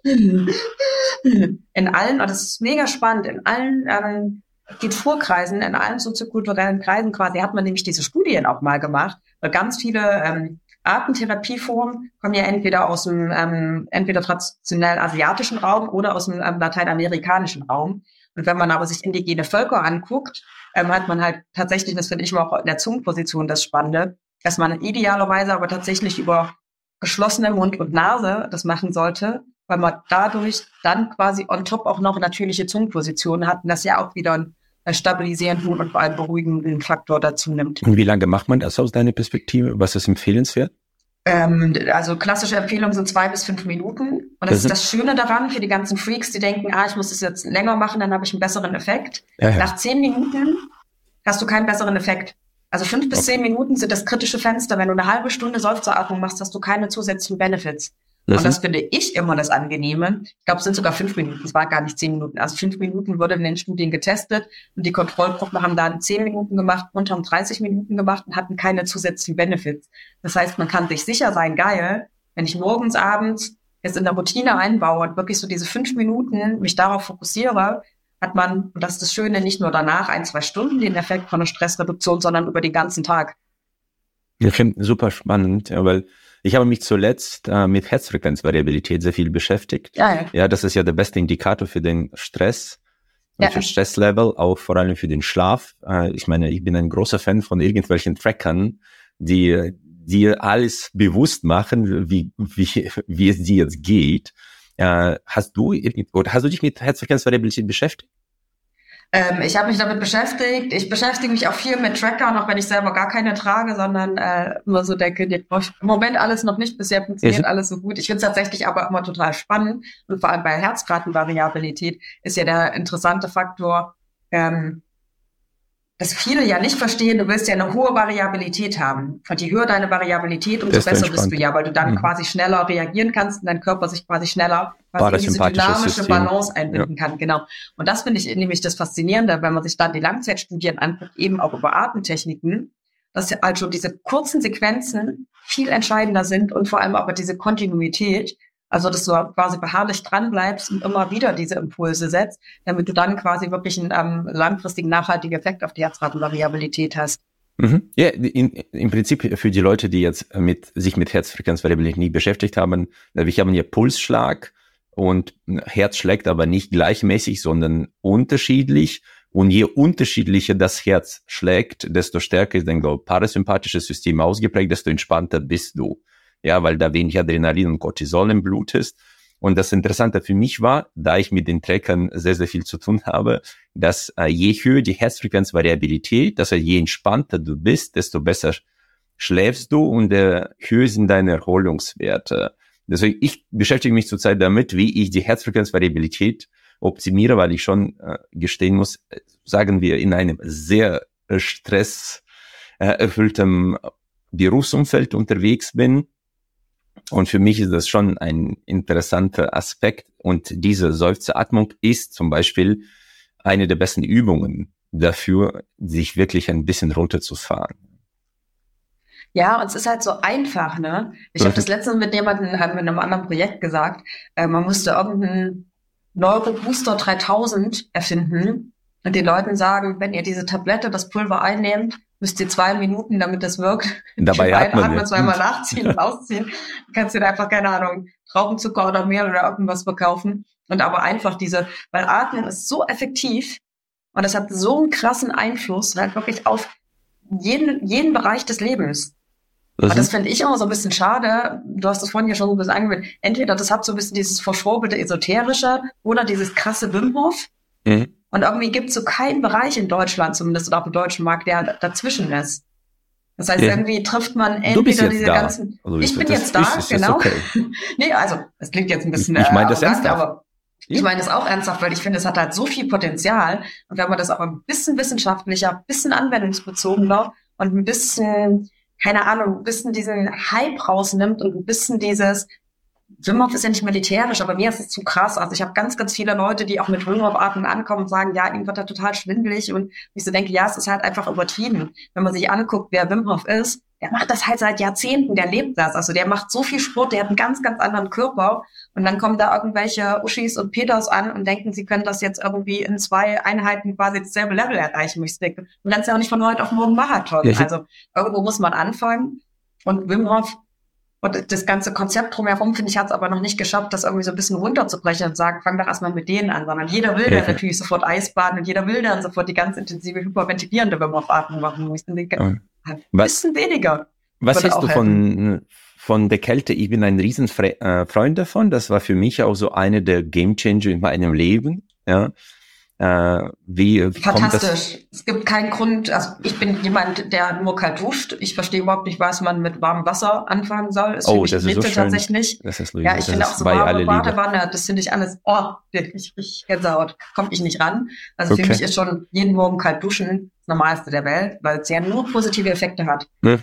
in allen, und das ist mega spannend, in allen ähm, Kulturkreisen, in allen soziokulturellen Kreisen quasi hat man nämlich diese Studien auch mal gemacht, weil ganz viele ähm, Artentherapieformen kommen ja entweder aus dem ähm, entweder traditionell asiatischen Raum oder aus dem ähm, lateinamerikanischen Raum. Und wenn man aber sich indigene Völker anguckt, ähm, hat man halt tatsächlich, das finde ich immer auch in der Zungenposition das Spannende, dass man idealerweise aber tatsächlich über geschlossene Mund und Nase das machen sollte, weil man dadurch dann quasi on top auch noch natürliche Zungenpositionen hat und das ja auch wieder einen stabilisierenden und vor allem beruhigenden Faktor dazu nimmt.
Und wie lange macht man das aus deiner Perspektive? Was ist empfehlenswert?
Ähm, also klassische Empfehlungen sind zwei bis fünf Minuten. Und das, das ist das Schöne daran für die ganzen Freaks, die denken, ah, ich muss das jetzt länger machen, dann habe ich einen besseren Effekt. Ja, ja. Nach zehn Minuten hast du keinen besseren Effekt. Also fünf bis okay. zehn Minuten sind das kritische Fenster. Wenn du eine halbe Stunde Seufzeratmung machst, hast du keine zusätzlichen Benefits. Das und das finde ich immer das Angenehme. Ich glaube, es sind sogar fünf Minuten. Es war gar nicht zehn Minuten. Also fünf Minuten wurde in den Studien getestet und die Kontrollgruppen haben dann zehn Minuten gemacht und haben 30 Minuten gemacht und hatten keine zusätzlichen Benefits. Das heißt, man kann sich sicher sein, geil, wenn ich morgens, abends jetzt in der Routine einbaue und wirklich so diese fünf Minuten mich darauf fokussiere, hat man, und das ist das Schöne, nicht nur danach ein, zwei Stunden den Effekt von der Stressreduktion, sondern über den ganzen Tag.
Ich finde super spannend, ja, weil ich habe mich zuletzt äh, mit Herzfrequenzvariabilität sehr viel beschäftigt. Ja, ja. ja, das ist ja der beste Indikator für den Stress. ja. für Stresslevel, auch vor allem für den Schlaf. Äh, ich meine, ich bin ein großer Fan von irgendwelchen Trackern, die dir alles bewusst machen, wie, wie, wie es dir jetzt geht. Äh, hast du oder hast du dich mit Herzfrequenzvariabilität beschäftigt?
Ähm, ich habe mich damit beschäftigt. Ich beschäftige mich auch viel mit Trackern, auch wenn ich selber gar keine trage, sondern äh, immer so denke, im Moment alles noch nicht, bisher funktioniert ist alles so gut. Ich finde es tatsächlich aber immer total spannend und vor allem bei Herzratenvariabilität ist ja der interessante Faktor, ähm, dass viele ja nicht verstehen, du willst ja eine hohe Variabilität haben. Und je höher deine Variabilität, umso besser entspannt. bist du ja, weil du dann mhm. quasi schneller reagieren kannst und dein Körper sich quasi schneller quasi in diese dynamische System. Balance einbinden ja. kann. Genau. Und das finde ich nämlich das Faszinierende, wenn man sich dann die Langzeitstudien anguckt, eben auch über Atemtechniken, dass also diese kurzen Sequenzen viel entscheidender sind und vor allem aber diese Kontinuität, also, dass du quasi beharrlich dran bleibst und immer wieder diese Impulse setzt, damit du dann quasi wirklich einen ähm, langfristigen, nachhaltigen Effekt auf die Herzratenvariabilität hast.
Mhm. Ja, in, im Prinzip für die Leute, die jetzt mit, sich mit Herzfrequenzvariabilität nie beschäftigt haben, wir haben ja Pulsschlag und Herz schlägt aber nicht gleichmäßig, sondern unterschiedlich. Und je unterschiedlicher das Herz schlägt, desto stärker ist dein parasympathisches System ausgeprägt, desto entspannter bist du ja, weil da wenig Adrenalin und Cortisol im Blut ist. Und das Interessante für mich war, da ich mit den Trackern sehr, sehr viel zu tun habe, dass äh, je höher die Herzfrequenzvariabilität, dass je entspannter du bist, desto besser schläfst du und äh, höher sind deine Erholungswerte. Deswegen, ich beschäftige mich zurzeit damit, wie ich die Herzfrequenzvariabilität optimiere, weil ich schon äh, gestehen muss, äh, sagen wir, in einem sehr äh, stresserfülltem Berufsumfeld unterwegs bin und für mich ist das schon ein interessanter Aspekt. Und diese Seufzeratmung ist zum Beispiel eine der besten Übungen dafür, sich wirklich ein bisschen runterzufahren.
Ja, und es ist halt so einfach, ne? Ich habe das letzte mit jemandem in einem anderen Projekt gesagt, äh, man musste irgendeinen Neurobooster 3000 erfinden und den Leuten sagen, wenn ihr diese Tablette, das Pulver einnehmt, müsst ihr zwei Minuten, damit das wirkt.
Dabei atmen,
atmen zweimal nachziehen und ausziehen. Du kannst dir da einfach, keine Ahnung, Traubenzucker oder mehr oder irgendwas verkaufen. Und aber einfach diese, weil Atmen ist so effektiv und es hat so einen krassen Einfluss halt wirklich auf jeden, jeden Bereich des Lebens. Das und das finde ich immer so ein bisschen schade. Du hast das vorhin ja schon so ein bisschen angewöhnt. Entweder das hat so ein bisschen dieses verschwobelte Esoterische oder dieses krasse Wim Mhm. Und irgendwie gibt es so keinen Bereich in Deutschland, zumindest oder auf dem deutschen Markt, der dazwischen ist. Das heißt, ja. irgendwie trifft man entweder diese da. ganzen. Also ich bin jetzt da, ist, genau. Okay. nee, also es klingt jetzt ein bisschen.
Ich meine das äh, ernsthaft. Aber
ich meine das auch ernsthaft, weil ich finde, es hat halt so viel Potenzial. Und wenn man das auch ein bisschen wissenschaftlicher, ein bisschen anwendungsbezogener und ein bisschen, keine Ahnung, ein bisschen diesen Hype rausnimmt und ein bisschen dieses, Wim Hof ist ja nicht militärisch, aber mir ist es zu krass. Also ich habe ganz, ganz viele Leute, die auch mit Wim Hof Atmen ankommen und sagen, ja, ihm wird da total schwindelig und ich so denke, ja, es ist halt einfach übertrieben. Wenn man sich anguckt, wer Wim Hof ist, der macht das halt seit Jahrzehnten, der lebt das. Also der macht so viel Sport, der hat einen ganz, ganz anderen Körper. Und dann kommen da irgendwelche Uschis und Peters an und denken, sie können das jetzt irgendwie in zwei Einheiten quasi dasselbe Level erreichen. Ich denke, du kannst ja auch nicht von heute auf morgen Marathon. Also irgendwo muss man anfangen. Und Wim Hof und das ganze Konzept drumherum, finde ich, hat es aber noch nicht geschafft, das irgendwie so ein bisschen runterzubrechen und sagen, fang doch erstmal mit denen an, sondern jeder will ja. dann natürlich sofort Eisbaden und jeder will dann sofort die ganz intensive hyperventilierende Atmung machen. Ich ein bisschen weniger.
Was hältst du von, von der Kälte? Ich bin ein riesen äh, Freund davon. Das war für mich auch so eine der Game Changer in meinem Leben. Ja. Äh, wie, wie
Fantastisch. Es gibt keinen Grund, also ich bin jemand, der nur kalt duscht. Ich verstehe überhaupt nicht, was man mit warmem Wasser anfangen soll.
Ist oh, das ist so schön.
tatsächlich.
Das ist
ja, ich finde auch so warme Badewanne, das finde ich alles, oh, wirklich, richtig Gänsehaut. Komme ich nicht ran. Also okay. für mich ist schon jeden Morgen kalt duschen das Normalste der Welt, weil es ja nur positive Effekte hat. Hm.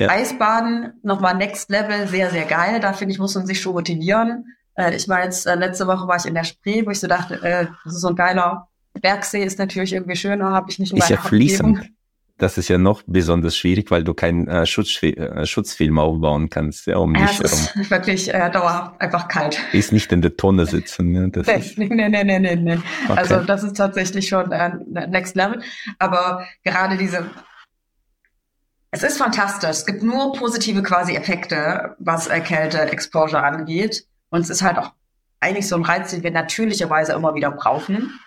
Ja. Eisbaden, nochmal Next Level, sehr, sehr geil. Da finde ich, muss man sich schon motivieren. Äh, ich war jetzt, äh, letzte Woche war ich in der Spree, wo ich so dachte, äh, das ist so ein geiler Bergsee, ist natürlich irgendwie schöner, habe ich nicht
nur Ist ja fließend. Das ist ja noch besonders schwierig, weil du keinen äh, Schutz, äh, Schutzfilm aufbauen kannst, ja, um
ja, dich herum. ist wirklich äh, dauerhaft einfach kalt.
Ist nicht in der Tonne sitzen. Ne?
Das nee, ist nee, nee, nee, nee, nee. Okay. Also das ist tatsächlich schon äh, Next Level. Aber gerade diese es ist fantastisch. Es gibt nur positive quasi Effekte, was äh, Kälte-Exposure angeht. Und es ist halt auch eigentlich so ein Reiz, den wir natürlicherweise immer wieder brauchen.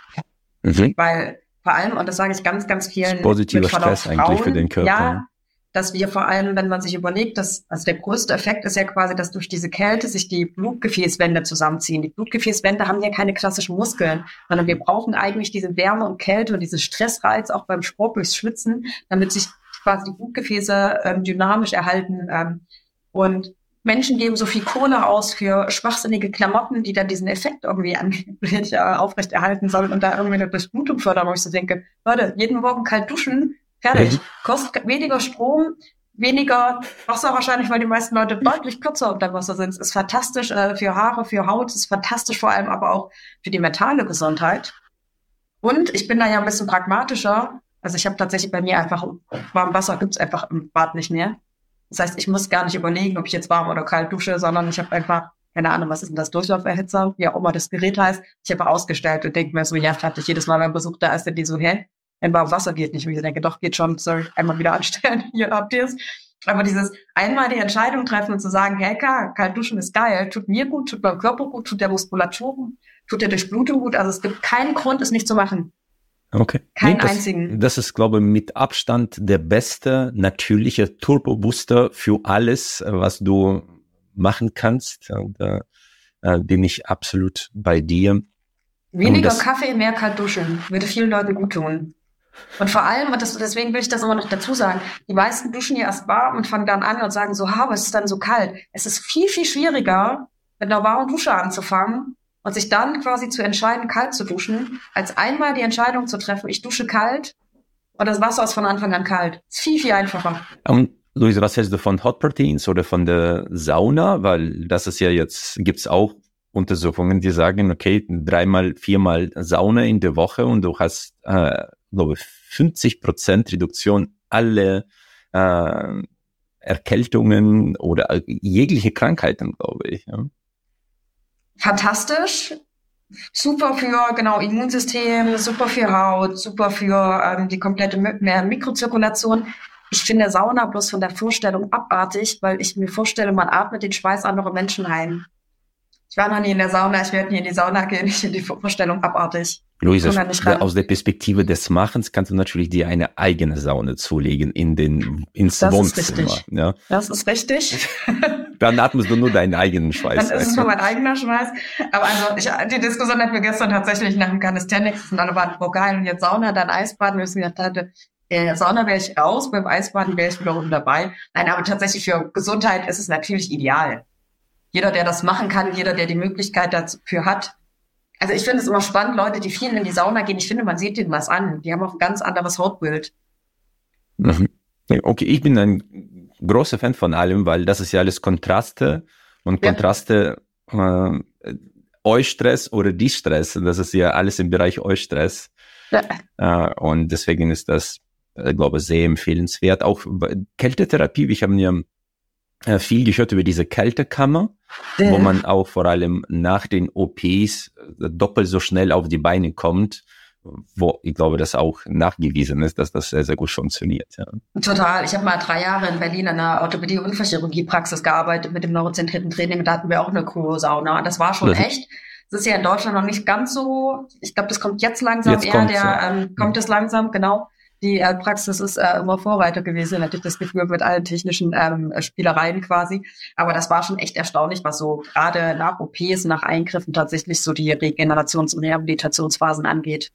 Mhm. Weil vor allem, und das sage ich ganz, ganz vielen.
Positiver Stress Frauen, eigentlich für den Körper.
Ja, dass wir vor allem, wenn man sich überlegt, dass, also der größte Effekt ist ja quasi, dass durch diese Kälte sich die Blutgefäßwände zusammenziehen. Die Blutgefäßwände haben ja keine klassischen Muskeln, sondern wir brauchen eigentlich diese Wärme und Kälte und diesen Stressreiz auch beim Sport durchs Schwitzen, damit sich quasi die Blutgefäße ähm, dynamisch erhalten. Ähm, und Menschen geben so viel Kohle aus für schwachsinnige Klamotten, die dann diesen Effekt irgendwie angeblich äh, aufrechterhalten sollen und da irgendwie eine Durchblutung fördern, wo ich so denke, Leute, jeden Morgen kalt duschen, fertig. Mhm. Kostet weniger Strom, weniger Wasser wahrscheinlich, weil die meisten Leute deutlich kürzer unter Wasser sind. Es ist fantastisch äh, für Haare, für Haut, es ist fantastisch vor allem aber auch für die mentale Gesundheit. Und ich bin da ja ein bisschen pragmatischer. Also ich habe tatsächlich bei mir einfach warm Wasser gibt's einfach im Bad nicht mehr. Das heißt, ich muss gar nicht überlegen, ob ich jetzt warm oder kalt dusche, sondern ich habe einfach, keine Ahnung, was ist denn das Durchlauferhitzer, wie auch immer das Gerät heißt. Ich habe ausgestellt und denke mir so, ja, fertig, jedes Mal beim Besuch da ist, die so, hä? Ein warmes Wasser geht nicht. Und ich denke, doch, geht schon, soll einmal wieder anstellen, hier habt ihr es. Aber dieses einmal die Entscheidung treffen und zu sagen, hey, klar, kalt duschen ist geil, tut mir gut, tut meinem Körper gut, tut der Muskulatur gut, tut der Durchblutung gut. Also es gibt keinen Grund, es nicht zu machen.
Okay.
Keinen
nee, das,
einzigen.
Das ist, glaube ich, mit Abstand der beste natürliche Turbo-Booster für alles, was du machen kannst. Und äh, bin ich absolut bei dir.
Weniger das, Kaffee, mehr kalt duschen. Würde vielen Leuten gut tun. Und vor allem, und das, deswegen will ich das immer noch dazu sagen, die meisten duschen ja erst warm und fangen dann an und sagen so, ha, was ist dann so kalt? Es ist viel, viel schwieriger, mit einer warmen Dusche anzufangen, und sich dann quasi zu entscheiden, kalt zu duschen, als einmal die Entscheidung zu treffen, ich dusche kalt und das Wasser ist von Anfang an kalt. Ist viel, viel einfacher.
Um, Luisa, was hältst du von Hot Proteins oder von der Sauna? Weil das ist ja jetzt, gibt's auch Untersuchungen, die sagen, okay, dreimal, viermal Sauna in der Woche und du hast, äh, glaube 50 Prozent Reduktion alle äh, Erkältungen oder jegliche Krankheiten, glaube ich. Ja
fantastisch. Super für genau Immunsystem, super für Haut, super für ähm, die komplette mehr Mikrozirkulation. Ich finde Sauna bloß von der Vorstellung abartig, weil ich mir vorstelle, man atmet den Schweiß anderer Menschen ein. Ich war noch nie in der Sauna, ich werde nie in die Sauna gehen, ich finde die Vorstellung abartig.
Luisa, aus der Perspektive des Machens kannst du natürlich dir eine eigene Sauna zulegen in den, ins das Wohnzimmer.
Ist richtig. Ja. Das ist richtig.
Dann atmest du nur deinen eigenen Schweiß.
Dann ist es nur mein eigener Schweiß. Aber also, ich, die Diskussion hatten wir gestern tatsächlich nach dem Calisthenics und alle waren, oh geil, und jetzt Sauna, dann Eisbaden. Wir wissen gesagt, hatte, äh, Sauna wäre ich raus, beim Eisbaden wäre ich wiederum dabei. Nein, aber tatsächlich für Gesundheit ist es natürlich ideal. Jeder, der das machen kann, jeder, der die Möglichkeit dafür hat, also ich finde es immer spannend, Leute, die viel in die Sauna gehen. Ich finde, man sieht denen was an. Die haben auch ein ganz anderes Hautbild.
Mhm. Okay, ich bin ein großer Fan von allem, weil das ist ja alles Kontraste und Kontraste ja. äh, Eustress oder Distress. Das ist ja alles im Bereich Eustress. Ja. Äh, und deswegen ist das, äh, glaube ich, sehr empfehlenswert. Auch Kältetherapie, ich habe ja äh, viel gehört über diese Kältekammer, äh. wo man auch vor allem nach den OPs äh, doppelt so schnell auf die Beine kommt, wo ich glaube, das auch nachgewiesen ist, dass das sehr, sehr gut funktioniert. Ja.
Total. Ich habe mal drei Jahre in Berlin in einer Orthopädie-Unfallchirurgie-Praxis gearbeitet mit dem neurozentrierten Training und da hatten wir auch eine Kryosauna. Das war schon das echt. Das ist ja in Deutschland noch nicht ganz so. Ich glaube, das kommt jetzt langsam jetzt eher. Der ja. ähm, kommt es langsam, genau die äh, Praxis ist äh, immer Vorreiter gewesen, hatte ich das Gefühl, mit allen technischen ähm, Spielereien quasi. Aber das war schon echt erstaunlich, was so gerade nach OPs, nach Eingriffen tatsächlich so die Regenerations- und Rehabilitationsphasen angeht.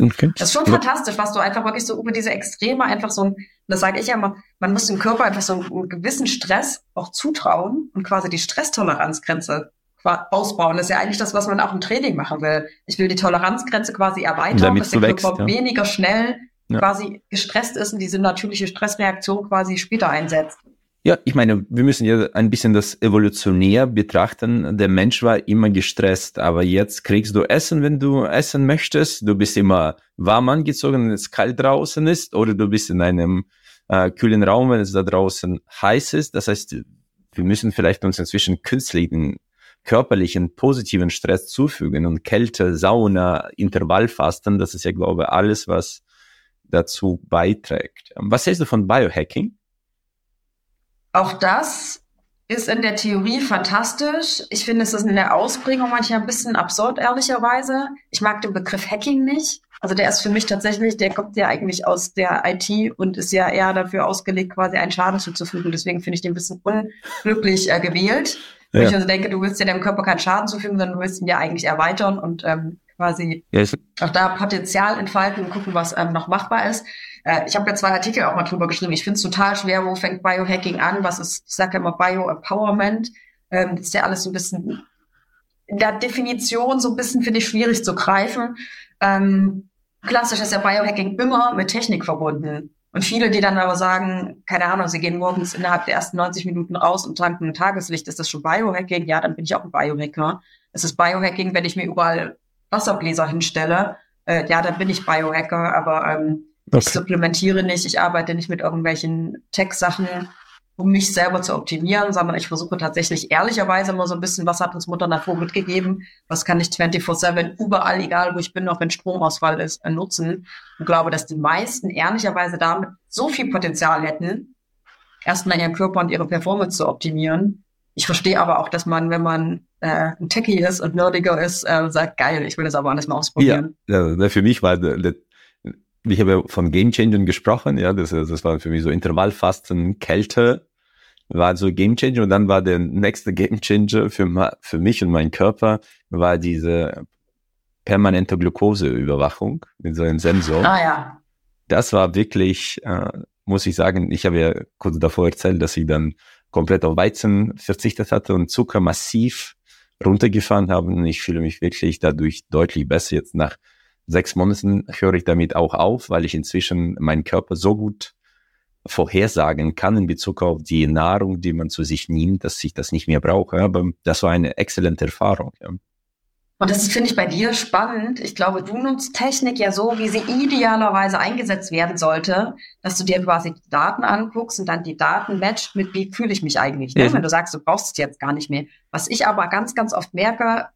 Okay. Das ist schon fantastisch, was du einfach wirklich so über diese Extreme einfach so ein, das sage ich ja immer, man muss dem Körper einfach so einen gewissen Stress auch zutrauen und quasi die Stresstoleranzgrenze ausbauen. Das ist ja eigentlich das, was man auch im Training machen will. Ich will die Toleranzgrenze quasi erweitern,
Damit
dass der Körper
wächst,
ja. weniger schnell ja. quasi gestresst ist und diese natürliche Stressreaktion quasi später einsetzt.
Ja, ich meine, wir müssen ja ein bisschen das evolutionär betrachten. Der Mensch war immer gestresst, aber jetzt kriegst du Essen, wenn du essen möchtest. Du bist immer warm angezogen, wenn es kalt draußen ist, oder du bist in einem äh, kühlen Raum, wenn es da draußen heiß ist. Das heißt, wir müssen vielleicht uns inzwischen künstlichen, körperlichen, positiven Stress zufügen und Kälte, Sauna, Intervallfasten, das ist ja, glaube ich, alles, was dazu beiträgt. Was hältst du von Biohacking?
Auch das ist in der Theorie fantastisch. Ich finde, es ist in der Ausprägung manchmal ein bisschen absurd, ehrlicherweise. Ich mag den Begriff Hacking nicht. Also der ist für mich tatsächlich, der kommt ja eigentlich aus der IT und ist ja eher dafür ausgelegt, quasi einen Schaden zuzufügen. Deswegen finde ich den ein bisschen unglücklich äh, gewählt. Ja. ich also denke, du willst ja dem Körper keinen Schaden zufügen, sondern du willst ihn ja eigentlich erweitern und ähm, quasi ja, auch da Potenzial entfalten und gucken, was ähm, noch machbar ist. Äh, ich habe ja zwei Artikel auch mal drüber geschrieben. Ich finde es total schwer, wo fängt Biohacking an, was ist, ich sage ja immer Bioempowerment. Ähm, das ist ja alles so ein bisschen in der Definition so ein bisschen, finde ich, schwierig zu greifen. Ähm, klassisch ist ja Biohacking immer mit Technik verbunden. Und viele, die dann aber sagen, keine Ahnung, sie gehen morgens innerhalb der ersten 90 Minuten raus und tanken ein Tageslicht, ist das schon Biohacking? Ja, dann bin ich auch ein Biohacker. Es ist Biohacking, wenn ich mir überall Wasserbläser hinstelle. Äh, ja, dann bin ich Biohacker, aber ähm, okay. ich supplementiere nicht, ich arbeite nicht mit irgendwelchen Tech-Sachen um mich selber zu optimieren, sondern ich versuche tatsächlich ehrlicherweise immer so ein bisschen, was hat uns Mutter Natur mitgegeben, was kann ich 24-7 überall, egal wo ich bin, auch wenn Stromausfall ist, nutzen. Und glaube, dass die meisten ehrlicherweise damit so viel Potenzial hätten, erstmal ihren Körper und ihre Performance zu optimieren. Ich verstehe aber auch, dass man, wenn man äh, ein Techie ist und nerdiger ist, äh, sagt, geil, ich will das aber alles mal ausprobieren.
Ja, ja für mich war der ich habe von Game Changern gesprochen, ja, das, das war für mich so Intervallfasten, Kälte, war so Game Changer und dann war der nächste Game Changer für, für mich und meinen Körper war diese permanente Glukoseüberwachung mit so einem Sensor.
Ah ja.
Das war wirklich, äh, muss ich sagen, ich habe ja kurz davor erzählt, dass ich dann komplett auf Weizen verzichtet hatte und Zucker massiv runtergefahren habe und ich fühle mich wirklich dadurch deutlich besser. Jetzt nach sechs Monaten höre ich damit auch auf, weil ich inzwischen meinen Körper so gut vorhersagen kann in Bezug auf die Nahrung, die man zu sich nimmt, dass ich das nicht mehr brauche. Aber das war eine exzellente Erfahrung. Ja.
Und das finde ich bei dir spannend. Ich glaube, du nutzt Technik ja so, wie sie idealerweise eingesetzt werden sollte, dass du dir quasi die Daten anguckst und dann die Daten matcht mit, wie fühle ich mich eigentlich. Ne? Ja. Wenn du sagst, du brauchst es jetzt gar nicht mehr. Was ich aber ganz, ganz oft merke,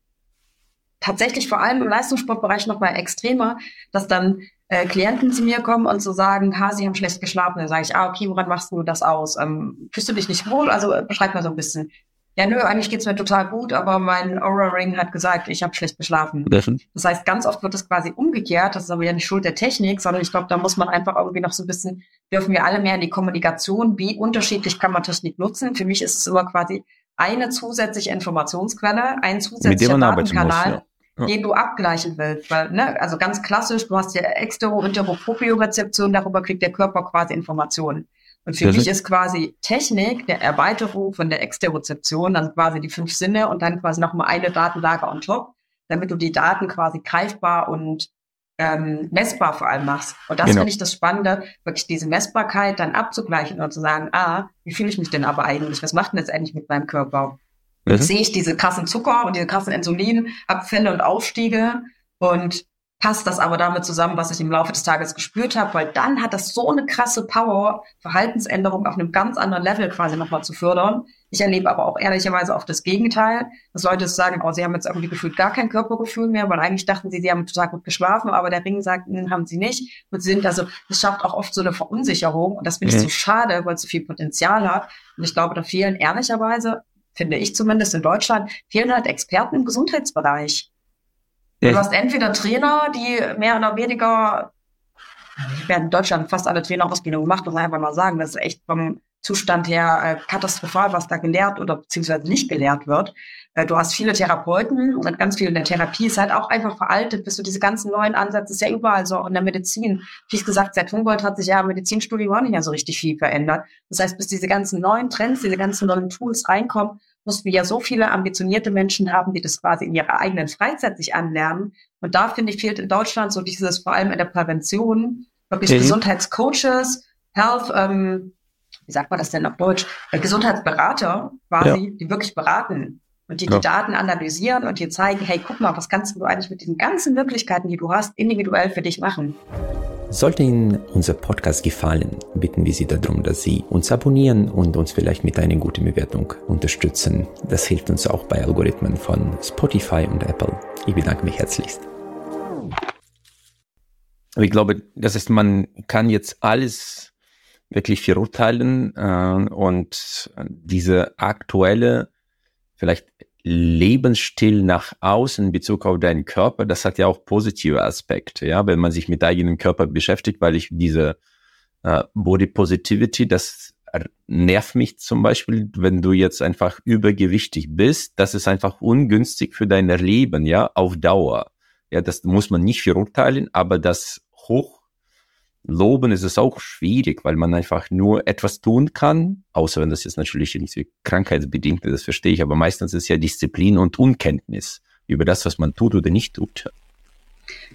tatsächlich vor allem im Leistungssportbereich noch mal extremer, dass dann äh, Klienten zu mir kommen und so sagen, ha, sie haben schlecht geschlafen. Dann sage ich, ah, okay, woran machst du das aus? Ähm, fühlst du dich nicht wohl? Also äh, beschreib mal so ein bisschen. Ja, nö, eigentlich geht's mir total gut, aber mein Aura Ring hat gesagt, ich habe schlecht geschlafen. Das heißt, ganz oft wird das quasi umgekehrt. Das ist aber ja nicht Schuld der Technik, sondern ich glaube, da muss man einfach irgendwie noch so ein bisschen, dürfen wir alle mehr in die Kommunikation, wie unterschiedlich kann man Technik nutzen. Für mich ist es immer quasi eine zusätzliche Informationsquelle, ein zusätzlicher Datenkanal. Muss, ja ja. den du abgleichen willst. Weil, ne, also ganz klassisch, du hast ja Extero- und Interopropriorezeption, darüber kriegt der Körper quasi Informationen. Und für das mich ist quasi Technik der Erweiterung von der Exterozeption, dann quasi die fünf Sinne und dann quasi nochmal eine Datenlage on top, damit du die Daten quasi greifbar und ähm, messbar vor allem machst. Und das genau. finde ich das Spannende, wirklich diese Messbarkeit dann abzugleichen und zu sagen, ah, wie fühle ich mich denn aber eigentlich? Was macht denn das eigentlich mit meinem Körper? Mhm. sehe ich diese krassen Zucker und diese krassen Insulinabfälle und Aufstiege und passt das aber damit zusammen, was ich im Laufe des Tages gespürt habe, weil dann hat das so eine krasse Power, Verhaltensänderung auf einem ganz anderen Level quasi nochmal zu fördern. Ich erlebe aber auch ehrlicherweise oft das Gegenteil, dass Leute sagen, oh, sie haben jetzt irgendwie gefühlt gar kein Körpergefühl mehr, weil eigentlich dachten sie, sie haben total gut geschlafen, aber der Ring sagt, hm, haben sie nicht. Und sie sind also, das schafft auch oft so eine Verunsicherung und das finde ich mhm. so schade, weil es so viel Potenzial hat. Und ich glaube, da fehlen ehrlicherweise finde ich zumindest in Deutschland, fehlen halt Experten im Gesundheitsbereich. Ja. Du hast entweder Trainer, die mehr oder weniger, ich werde in Deutschland fast alle Trainerausbildungen gemacht, muss man einfach mal sagen, das ist echt vom Zustand her äh, katastrophal, was da gelehrt oder beziehungsweise nicht gelehrt wird. Äh, du hast viele Therapeuten und ganz viel in der Therapie ist halt auch einfach veraltet, bis du diese ganzen neuen Ansätze, ist ja überall so in der Medizin. Wie ich gesagt, seit Humboldt hat sich ja im Medizinstudium auch nicht mehr so richtig viel verändert. Das heißt, bis diese ganzen neuen Trends, diese ganzen neuen Tools reinkommen, mussten wir ja so viele ambitionierte Menschen haben, die das quasi in ihrer eigenen Freizeit sich anlernen. Und da finde ich, fehlt in Deutschland so dieses, vor allem in der Prävention, wirklich mhm. Gesundheitscoaches, Health, ähm, wie sagt man das denn auf Deutsch, Gesundheitsberater quasi, ja. die wirklich beraten und die ja. die Daten analysieren und dir zeigen, hey, guck mal, was kannst du eigentlich mit diesen ganzen Möglichkeiten, die du hast, individuell für dich machen.
Sollte Ihnen unser Podcast gefallen, bitten wir Sie darum, dass Sie uns abonnieren und uns vielleicht mit einer guten Bewertung unterstützen. Das hilft uns auch bei Algorithmen von Spotify und Apple. Ich bedanke mich herzlichst. ich glaube, das ist, man kann jetzt alles wirklich verurteilen äh, und diese aktuelle, vielleicht Lebensstil nach außen in Bezug auf deinen Körper, das hat ja auch positive Aspekte, ja, wenn man sich mit eigenem Körper beschäftigt, weil ich diese äh, Body Positivity, das nervt mich zum Beispiel, wenn du jetzt einfach übergewichtig bist, das ist einfach ungünstig für dein Leben, ja, auf Dauer. Ja, das muss man nicht verurteilen, aber das hoch loben ist es auch schwierig, weil man einfach nur etwas tun kann, außer wenn das jetzt natürlich nicht krankheitsbedingt ist, das verstehe ich, aber meistens ist ja Disziplin und Unkenntnis über das, was man tut oder nicht tut.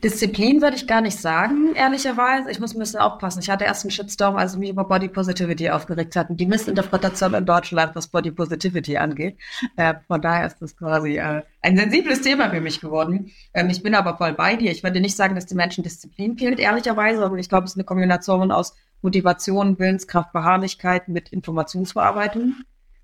Disziplin würde ich gar nicht sagen, ehrlicherweise. Ich muss ein bisschen aufpassen. Ich hatte erst einen Shitstorm, als ich mich über Body Positivity aufgeregt hatten. Die Missinterpretation in Deutschland, was Body Positivity angeht. Äh, von daher ist das quasi äh, ein sensibles Thema für mich geworden. Ähm, ich bin aber voll bei dir. Ich würde nicht sagen, dass die Menschen Disziplin fehlt, ehrlicherweise. Aber ich glaube, es ist eine Kombination aus Motivation, Willenskraft, Beharrlichkeit mit Informationsverarbeitung.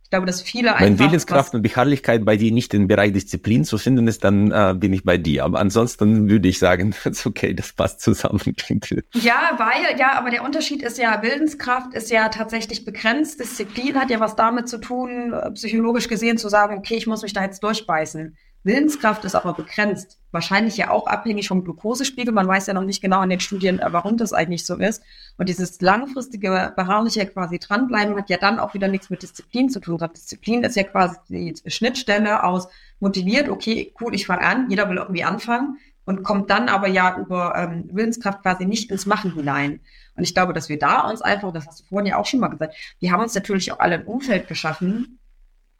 Ich glaube, dass viele
einfach. Wenn Willenskraft und Beharrlichkeit bei dir nicht im Bereich Disziplin zu finden ist, dann äh, bin ich bei dir. Aber ansonsten würde ich sagen, ist okay, das passt zusammen.
ja, weil, ja, aber der Unterschied ist ja, Willenskraft ist ja tatsächlich begrenzt. Disziplin hat ja was damit zu tun, psychologisch gesehen zu sagen, okay, ich muss mich da jetzt durchbeißen. Willenskraft ist aber begrenzt. Wahrscheinlich ja auch abhängig vom Glukosespiegel. Man weiß ja noch nicht genau in den Studien, äh, warum das eigentlich so ist. Und dieses langfristige, beharrliche quasi dranbleiben hat ja dann auch wieder nichts mit Disziplin zu tun. Disziplin ist ja quasi die Schnittstelle aus motiviert, okay, cool, ich fange an, jeder will irgendwie anfangen und kommt dann aber ja über ähm, Willenskraft quasi nicht ins Machen hinein. Und ich glaube, dass wir da uns einfach, das hast du vorhin ja auch schon mal gesagt, wir haben uns natürlich auch alle ein Umfeld geschaffen,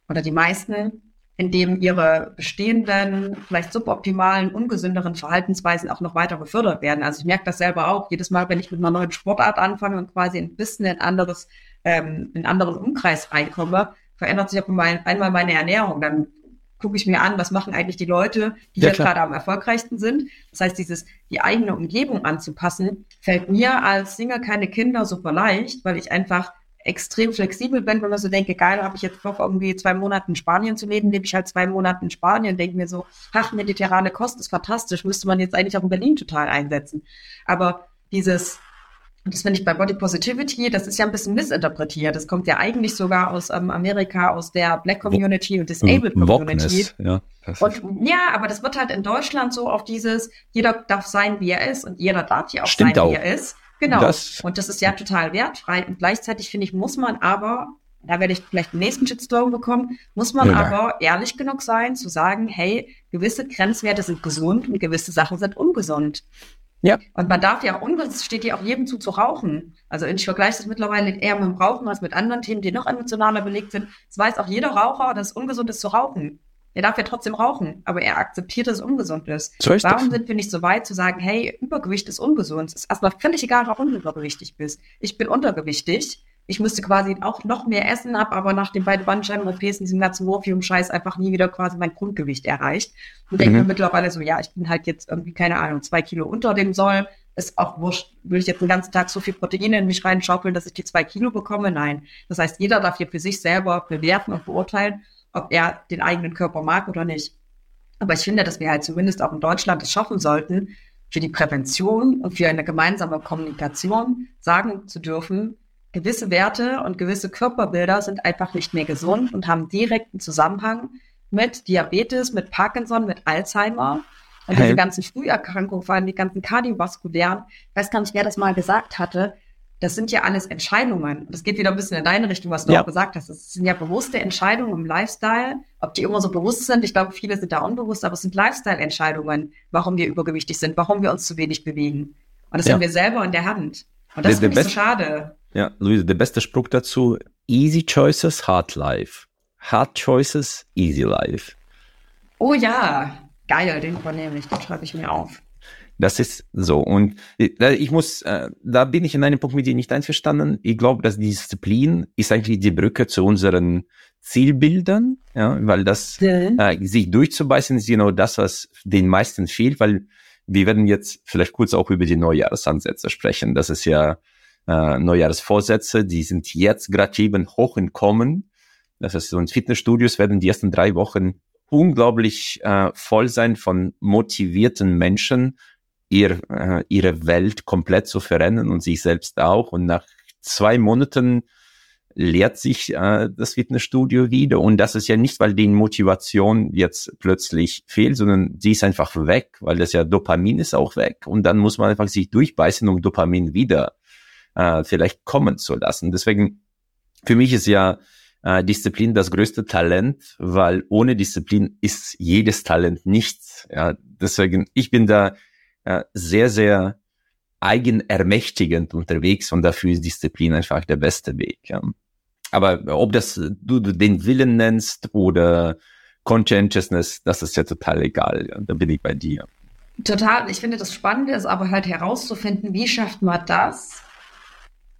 oder die meisten, in dem ihre bestehenden, vielleicht suboptimalen, ungesünderen Verhaltensweisen auch noch weiter befördert werden. Also ich merke das selber auch. Jedes Mal, wenn ich mit einer neuen Sportart anfange und quasi ein bisschen in anderes, ähm, in einen anderen Umkreis reinkomme, verändert sich auch mein, einmal meine Ernährung. Dann gucke ich mir an, was machen eigentlich die Leute, die ja, gerade am erfolgreichsten sind. Das heißt, dieses, die eigene Umgebung anzupassen, fällt mir als Single keine Kinder super leicht, weil ich einfach extrem flexibel bin, wenn man so denke, geil, habe ich jetzt Bock, irgendwie zwei Monate in Spanien zu leben, lebe ich halt zwei Monate in Spanien, denke mir so, ach, mediterrane Kost ist fantastisch, müsste man jetzt eigentlich auch in Berlin total einsetzen. Aber dieses, das finde ich bei Body Positivity, das ist ja ein bisschen missinterpretiert. Das kommt ja eigentlich sogar aus ähm, Amerika, aus der Black Community und Disabled Community. Ja, und, ja, aber das wird halt in Deutschland so auf dieses, jeder darf sein, wie er ist und jeder darf ja auch Stimmt sein, auch. wie er ist. Genau. Das, und das ist ja total wertfrei. Und gleichzeitig finde ich, muss man aber, da werde ich vielleicht den nächsten Shitstorm bekommen, muss man ja. aber ehrlich genug sein, zu sagen, hey, gewisse Grenzwerte sind gesund und gewisse Sachen sind ungesund. Ja. Und man darf ja, ungesund steht ja auch jedem zu, zu rauchen. Also ich vergleiche das mittlerweile eher mit dem Rauchen als mit anderen Themen, die noch emotionaler belegt sind. Es weiß auch jeder Raucher, dass es ungesund ist zu rauchen. Er darf ja trotzdem rauchen, aber er akzeptiert, dass es ungesund ist. So ist Warum das. sind wir nicht so weit zu sagen, hey, Übergewicht ist ungesund? Es ist erstmal völlig egal, warum du übergewichtig bist. Ich bin untergewichtig. Ich müsste quasi auch noch mehr essen, habe aber nach den beiden Bandscheiben-OPs in diesem ganzen Morphium-Scheiß einfach nie wieder quasi mein Grundgewicht erreicht. Und mhm. denke mir mittlerweile so, ja, ich bin halt jetzt irgendwie, keine Ahnung, zwei Kilo unter dem Soll. Ist auch wurscht. Will ich jetzt den ganzen Tag so viel Proteine in mich reinschaufeln, dass ich die zwei Kilo bekomme? Nein. Das heißt, jeder darf hier für sich selber bewerten und beurteilen ob er den eigenen Körper mag oder nicht. Aber ich finde, dass wir halt zumindest auch in Deutschland es schaffen sollten, für die Prävention und für eine gemeinsame Kommunikation sagen zu dürfen, gewisse Werte und gewisse Körperbilder sind einfach nicht mehr gesund und haben direkten Zusammenhang mit Diabetes, mit Parkinson, mit Alzheimer. Und diese ganzen Früherkrankungen, vor allem die ganzen kardiovaskulären, ich weiß gar nicht, wer das mal gesagt hatte, das sind ja alles Entscheidungen. Das geht wieder ein bisschen in deine Richtung, was du ja. auch gesagt hast. Das sind ja bewusste Entscheidungen im Lifestyle. Ob die immer so bewusst sind, ich glaube, viele sind da unbewusst, aber es sind Lifestyle-Entscheidungen, warum wir übergewichtig sind, warum wir uns zu wenig bewegen. Und das ja. haben wir selber in der Hand. Und das ist so schade.
Ja, Luise, der beste Spruch dazu, easy choices, hard life. Hard choices, easy life.
Oh ja, geil, den übernehme ich, den schreibe ich mir auf.
Das ist so. Und äh, ich muss, äh, da bin ich in einem Punkt mit dir nicht einverstanden. Ich glaube, dass die Disziplin ist eigentlich die Brücke zu unseren Zielbildern, ja, weil das mhm. äh, sich durchzubeißen ist genau das, was den meisten fehlt, weil wir werden jetzt vielleicht kurz auch über die Neujahresansätze sprechen. Das ist ja äh, Neujahresvorsätze, die sind jetzt gerade eben hoch in Kommen. Das heißt, so in Fitnessstudios werden die ersten drei Wochen unglaublich äh, voll sein von motivierten Menschen, ihr, äh, ihre Welt komplett zu verändern und sich selbst auch. Und nach zwei Monaten lehrt sich äh, das Fitnessstudio wieder. Und das ist ja nicht, weil die Motivation jetzt plötzlich fehlt, sondern sie ist einfach weg, weil das ja Dopamin ist auch weg. Und dann muss man einfach sich durchbeißen, um Dopamin wieder äh, vielleicht kommen zu lassen. Deswegen, für mich ist ja äh, Disziplin das größte Talent, weil ohne Disziplin ist jedes Talent nichts. Ja, deswegen, ich bin da äh, sehr, sehr eigenermächtigend unterwegs und dafür ist Disziplin einfach der beste Weg. Ja. Aber ob das du, du den Willen nennst oder Conscientiousness, das ist ja total egal. Ja. Da bin ich bei dir.
Total. Ich finde das Spannende ist aber halt herauszufinden, wie schafft man das,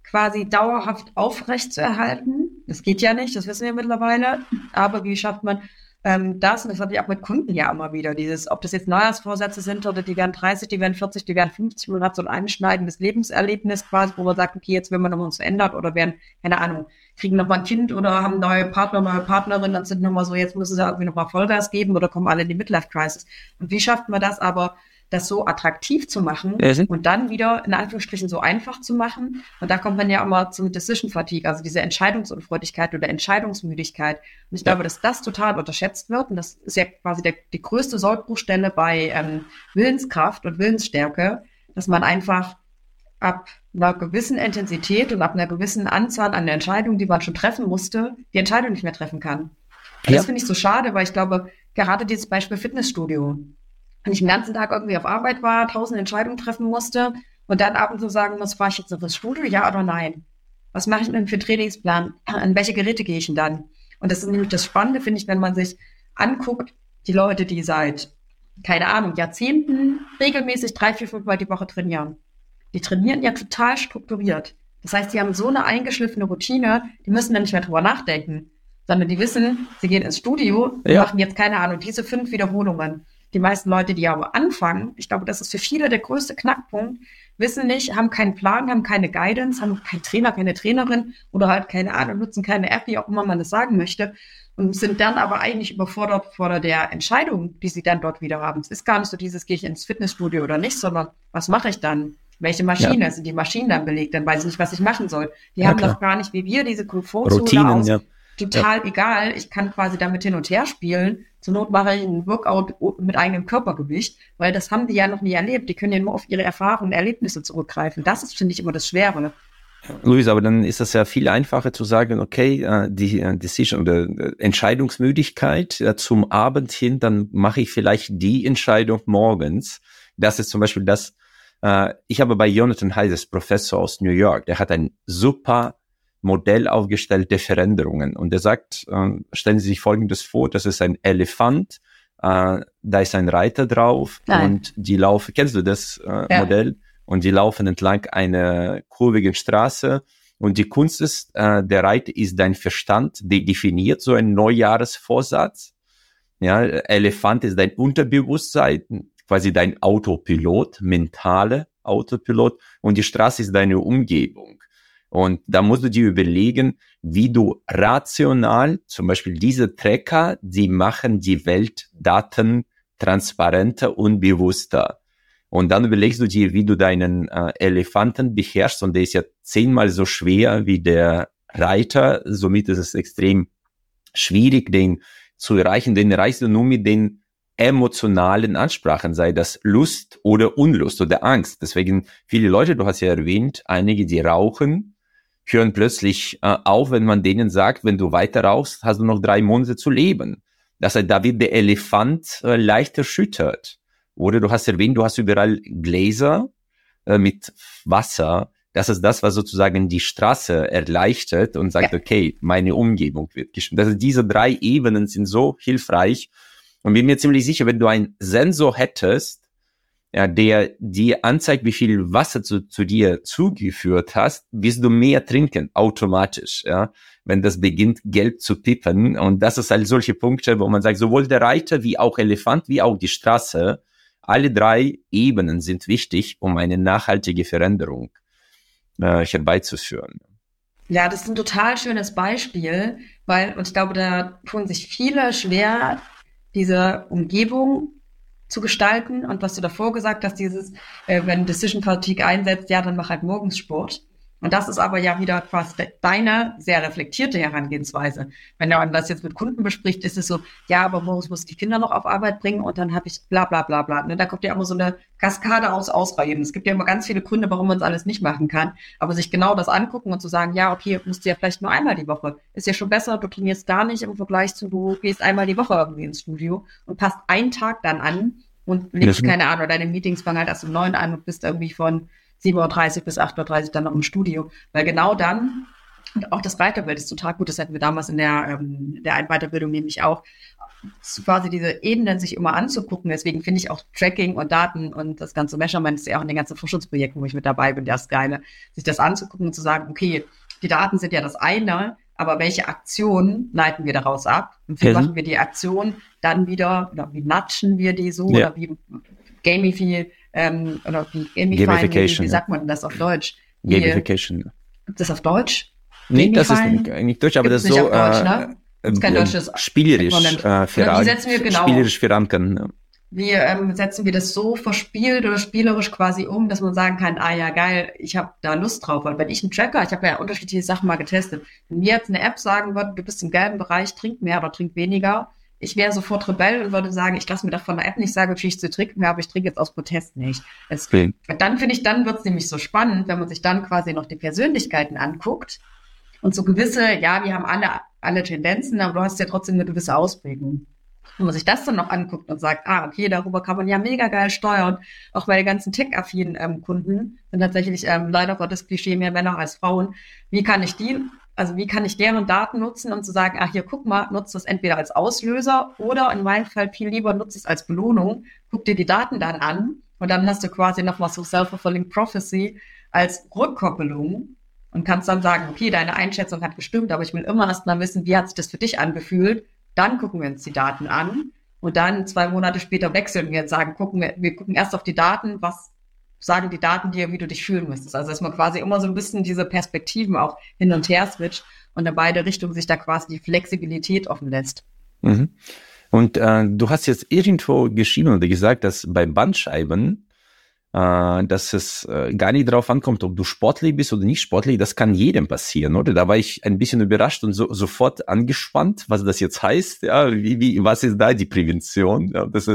quasi dauerhaft aufrecht zu erhalten. Das geht ja nicht, das wissen wir mittlerweile. Aber wie schafft man ähm, das, und das hatte ich auch mit Kunden ja immer wieder, dieses, ob das jetzt Neujahrsvorsätze sind oder die werden 30, die werden 40, die werden 50, man hat so ein einschneidendes Lebenserlebnis quasi, wo man sagt, okay, jetzt will man noch uns verändert oder werden, keine Ahnung, kriegen noch mal ein Kind oder haben neue Partner, neue Partnerin, dann sind noch mal so, jetzt müssen sie irgendwie noch mal Vollgas geben oder kommen alle in die Midlife-Crisis. Und wie schafft man das aber, das so attraktiv zu machen und dann wieder in Anführungsstrichen so einfach zu machen. Und da kommt man ja immer zum Decision Fatigue, also diese Entscheidungsunfreudigkeit oder Entscheidungsmüdigkeit. Und ich ja. glaube, dass das total unterschätzt wird. Und das ist ja quasi der, die größte Sollbruchstelle bei ähm, Willenskraft und Willensstärke, dass man einfach ab einer gewissen Intensität und ab einer gewissen Anzahl an Entscheidungen, die man schon treffen musste, die Entscheidung nicht mehr treffen kann. Ja. Das finde ich so schade, weil ich glaube, gerade dieses Beispiel Fitnessstudio, wenn ich den ganzen Tag irgendwie auf Arbeit war, tausend Entscheidungen treffen musste und dann abends so sagen muss, fahre ich jetzt ins Studio, ja oder nein? Was mache ich denn für einen Trainingsplan? An welche Geräte gehe ich denn dann? Und das ist nämlich das Spannende, finde ich, wenn man sich anguckt, die Leute, die seit, keine Ahnung, Jahrzehnten regelmäßig drei, vier, fünf Mal die Woche trainieren. Die trainieren ja total strukturiert. Das heißt, die haben so eine eingeschliffene Routine, die müssen dann nicht mehr drüber nachdenken, sondern die wissen, sie gehen ins Studio, ja. machen jetzt, keine Ahnung, diese fünf Wiederholungen die meisten Leute, die aber anfangen, ich glaube, das ist für viele der größte Knackpunkt, wissen nicht, haben keinen Plan, haben keine Guidance, haben keinen Trainer, keine Trainerin oder halt keine Ahnung, nutzen keine App, wie auch immer man das sagen möchte und sind dann aber eigentlich überfordert vor der Entscheidung, die sie dann dort wieder haben. Es ist gar nicht so dieses, gehe ich ins Fitnessstudio oder nicht, sondern was mache ich dann? Welche Maschine? Ja. Sind die Maschinen dann belegt? Dann weiß ich nicht, was ich machen soll. Die ja, haben klar. doch gar nicht wie wir diese Komfortzone
Routinen, aus. Ja
total ja. egal. Ich kann quasi damit hin und her spielen. Zur Not mache ich einen Workout mit eigenem Körpergewicht, weil das haben die ja noch nie erlebt. Die können ja nur auf ihre Erfahrungen, Erlebnisse zurückgreifen. Das ist, finde ich, immer das Schwere.
Luis, aber dann ist das ja viel einfacher zu sagen, okay, äh, die äh, Decision oder äh, Entscheidungsmüdigkeit zum Abend hin, dann mache ich vielleicht die Entscheidung morgens. Das ist zum Beispiel das, ich habe bei Jonathan Heises, Professor aus New York, der hat ein super Modell aufgestellt der Veränderungen. Und er sagt, äh, stellen Sie sich Folgendes vor, das ist ein Elefant, äh, da ist ein Reiter drauf Nein. und die laufen, kennst du das äh, ja. Modell? Und die laufen entlang einer kurvigen Straße. Und die Kunst ist, äh, der Reiter ist dein Verstand, der definiert so einen Neujahresvorsatz. Ja, Elefant ist dein Unterbewusstsein, quasi dein Autopilot, mentale Autopilot. Und die Straße ist deine Umgebung. Und da musst du dir überlegen, wie du rational, zum Beispiel diese Tracker, die machen die Weltdaten transparenter und bewusster. Und dann überlegst du dir, wie du deinen äh, Elefanten beherrschst. Und der ist ja zehnmal so schwer wie der Reiter. Somit ist es extrem schwierig, den zu erreichen. Den erreichst du nur mit den emotionalen Ansprachen, sei das Lust oder Unlust oder Angst. Deswegen viele Leute, du hast ja erwähnt, einige, die rauchen, hören plötzlich äh, auf, wenn man denen sagt, wenn du weiter rauchst, hast du noch drei Monate zu leben. Das heißt, da wird der Elefant äh, leicht erschüttert. Oder du hast erwähnt, du hast überall Gläser äh, mit Wasser. Das ist das, was sozusagen die Straße erleichtert und sagt, ja. okay, meine Umgebung wird gestimmt. Also diese drei Ebenen sind so hilfreich. Und bin mir ziemlich sicher, wenn du einen Sensor hättest, ja, der dir anzeigt, wie viel Wasser zu, zu dir zugeführt hast, wirst du mehr trinken, automatisch, ja, wenn das beginnt, gelb zu pippen. Und das ist halt solche Punkte, wo man sagt, sowohl der Reiter wie auch Elefant, wie auch die Straße, alle drei Ebenen sind wichtig, um eine nachhaltige Veränderung äh, herbeizuführen.
Ja, das ist ein total schönes Beispiel, weil, und ich glaube, da tun sich viele schwer, diese Umgebung zu gestalten. Und was du davor gesagt hast, dieses, äh, wenn Decision Fatigue einsetzt, ja, dann mach halt morgens Sport. Und das ist aber ja wieder quasi deine sehr reflektierte Herangehensweise. Wenn man das jetzt mit Kunden bespricht, ist es so, ja, aber morgens muss ich die Kinder noch auf Arbeit bringen und dann habe ich bla bla bla bla. Ne? Da kommt ja immer so eine Kaskade aus Ausreihen. Es gibt ja immer ganz viele Gründe, warum man es alles nicht machen kann. Aber sich genau das angucken und zu sagen, ja, okay, musst du ja vielleicht nur einmal die Woche. Ist ja schon besser, du trainierst gar nicht im Vergleich zu, du gehst einmal die Woche irgendwie ins Studio und passt einen Tag dann an und legst, keine Ahnung, deine Meetings fangen halt erst um neun an und bist irgendwie von 7.30 Uhr bis 8.30 Uhr dann noch im Studio. Weil genau dann, und auch das Weiterbild ist total gut, das hatten wir damals in der, ähm, der Weiterbildung nämlich auch, quasi diese Ebenen sich immer anzugucken. Deswegen finde ich auch Tracking und Daten und das ganze Measurement ist ja auch in den ganzen Forschungsprojekten, wo ich mit dabei bin, das Geile, sich das anzugucken und zu sagen, okay, die Daten sind ja das eine, aber welche Aktionen leiten wir daraus ab? Und wie machen wir die Aktion dann wieder, oder wie natschen wir die so, ja. oder wie gamify, ähm, oder
Gamification.
Wie, wie sagt man das auf Deutsch?
Gamification.
Ist das auf Deutsch?
Nee, das ist nicht, Deutsch, aber Gibt's das ist so, Deutsch, ne? äh, ist kein ähm, deutsches spielerisch, äh,
ver wie setzen wir, genau,
spielerisch verankern. Ja.
Wie ähm, setzen wir das so verspielt oder spielerisch quasi um, dass man sagen kann, ah ja, geil, ich habe da Lust drauf. Weil wenn ich einen Tracker, ich habe ja unterschiedliche Sachen mal getestet, wenn mir jetzt eine App sagen würde, du bist im gelben Bereich, trink mehr oder trink weniger, ich wäre sofort Rebell und würde sagen, ich lasse mir doch von der App nicht sagen, wie ich zu trinken habe, ich trinke jetzt aus Protest nicht. Es, okay. Dann finde ich, dann wird es nämlich so spannend, wenn man sich dann quasi noch die Persönlichkeiten anguckt und so gewisse, ja, wir haben alle, alle Tendenzen, aber du hast ja trotzdem eine gewisse Ausprägung. Wenn man sich das dann noch anguckt und sagt, ah, okay, darüber kann man ja mega geil steuern, auch bei den ganzen tech-affinen ähm, Kunden sind tatsächlich ähm, leider Gottes Klischee mehr Männer als Frauen. Wie kann ich die, also wie kann ich deren Daten nutzen, um zu sagen, ach hier, guck mal, nutzt das entweder als Auslöser oder in meinem Fall viel lieber nutzt es als Belohnung, guck dir die Daten dann an und dann hast du quasi noch was so Self-Fulfilling Prophecy als Rückkoppelung und kannst dann sagen, okay, deine Einschätzung hat gestimmt, aber ich will immer erst mal wissen, wie hat sich das für dich angefühlt? Dann gucken wir uns die Daten an und dann zwei Monate später wechseln wir und sagen, gucken wir, wir gucken erst auf die Daten, was sagen die Daten dir, wie du dich fühlen müsstest. Also dass man quasi immer so ein bisschen diese Perspektiven auch hin und her switcht und in beide Richtungen sich da quasi die Flexibilität offen lässt.
Mhm. Und äh, du hast jetzt irgendwo geschrieben oder gesagt, dass bei Bandscheiben dass es äh, gar nicht darauf ankommt, ob du sportlich bist oder nicht sportlich. Das kann jedem passieren, oder? Da war ich ein bisschen überrascht und so, sofort angespannt, was das jetzt heißt. Ja, wie, wie, was ist da die Prävention? Ja, das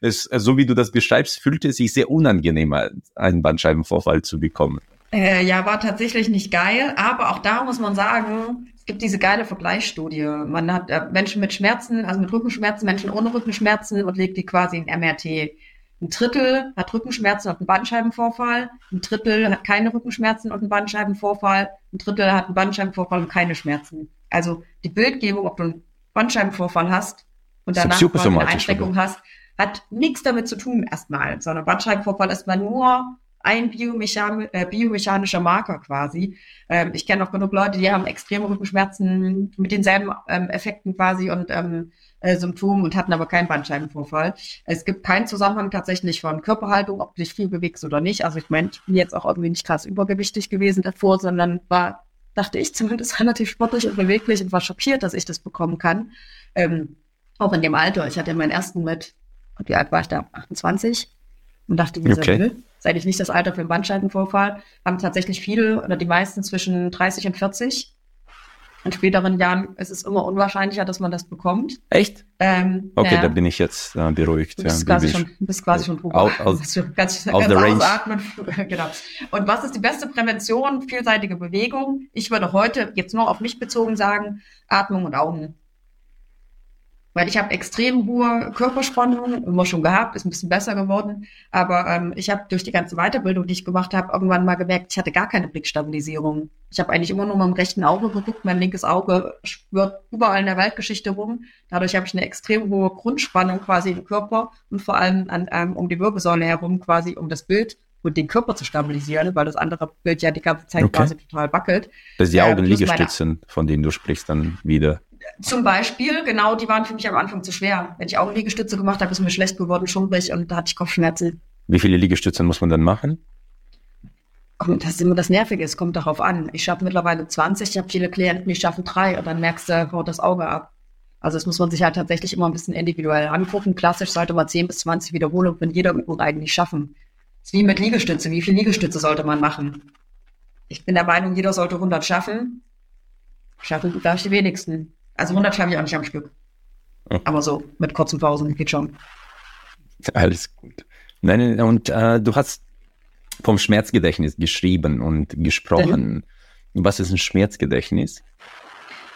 ist, so wie du das beschreibst, fühlte es sich sehr unangenehm, einen Bandscheibenvorfall zu bekommen.
Äh, ja, war tatsächlich nicht geil, aber auch da muss man sagen, es gibt diese geile Vergleichsstudie. Man hat äh, Menschen mit Schmerzen, also mit Rückenschmerzen, Menschen ohne Rückenschmerzen und legt die quasi in MRT. Ein Drittel hat Rückenschmerzen und einen Bandscheibenvorfall. Ein Drittel hat keine Rückenschmerzen und einen Bandscheibenvorfall. Ein Drittel hat einen Bandscheibenvorfall und keine Schmerzen. Also die Bildgebung, ob du einen Bandscheibenvorfall hast und danach eine Einschränkung hast, hat nichts damit zu tun erstmal, sondern Bandscheibenvorfall ist mal nur ein biomechan äh, biomechanischer Marker quasi. Ähm, ich kenne auch genug Leute, die haben extreme Rückenschmerzen mit denselben ähm, Effekten quasi und ähm, äh, Symptomen und hatten aber keinen Bandscheibenvorfall. Es gibt keinen Zusammenhang tatsächlich von Körperhaltung, ob du dich viel bewegst oder nicht. Also ich meine, ich bin jetzt auch irgendwie nicht krass übergewichtig gewesen davor, sondern war, dachte ich zumindest relativ sportlich und beweglich und war schockiert, dass ich das bekommen kann. Ähm, auch in dem Alter. Ich hatte meinen ersten mit, wie alt war ich da? 28 und dachte mir okay. so, seit ich nicht das Alter für einen Bandscheibenvorfall, haben tatsächlich viele oder die meisten zwischen 30 und 40 in späteren Jahren ist es immer unwahrscheinlicher, dass man das bekommt.
Echt? Ähm, okay, ja. da bin ich jetzt äh, beruhigt.
Du bist, ja, quasi, schon, bist quasi schon drüber. Out,
out, ganz, ganz the range. Ausatmen.
genau. Und was ist die beste Prävention? Vielseitige Bewegung. Ich würde heute jetzt nur auf mich bezogen sagen, Atmung und Augen weil ich habe extrem hohe Körperspannung, immer schon gehabt, ist ein bisschen besser geworden. Aber ähm, ich habe durch die ganze Weiterbildung, die ich gemacht habe, irgendwann mal gemerkt, ich hatte gar keine Blickstabilisierung. Ich habe eigentlich immer nur mit dem rechten Auge geguckt. Mein linkes Auge schwirrt überall in der Weltgeschichte rum. Dadurch habe ich eine extrem hohe Grundspannung quasi im Körper und vor allem an, ähm, um die Wirbelsäule herum quasi, um das Bild und den Körper zu stabilisieren, weil das andere Bild ja die ganze Zeit okay. quasi total wackelt.
Das ist die Augenliegestützen, von denen du sprichst, dann wieder.
Zum Beispiel, genau, die waren für mich am Anfang zu schwer. Wenn ich Augenliegestütze gemacht habe, ist mir schlecht geworden, schummrig und da hatte ich Kopfschmerzen.
Wie viele Liegestütze muss man dann machen?
Und das ist immer das Nervige, es kommt darauf an. Ich schaffe mittlerweile 20, ich habe viele Klienten, die schaffen drei und dann merkst du, haut das Auge ab. Also das muss man sich halt tatsächlich immer ein bisschen individuell angucken. Klassisch sollte man 10 bis 20 Wiederholungen in jeder Übung eigentlich schaffen. Das ist wie mit Liegestütze. Wie viele Liegestütze sollte man machen? Ich bin der Meinung, jeder sollte 100 schaffen. Schaffen darf ich die wenigsten. Also 100 schaffe ich auch nicht am Stück. Oh. Aber so, mit kurzen Pausen geht schon.
Alles gut. Nein, und äh, du hast vom Schmerzgedächtnis geschrieben und gesprochen. Mhm. Was ist ein Schmerzgedächtnis?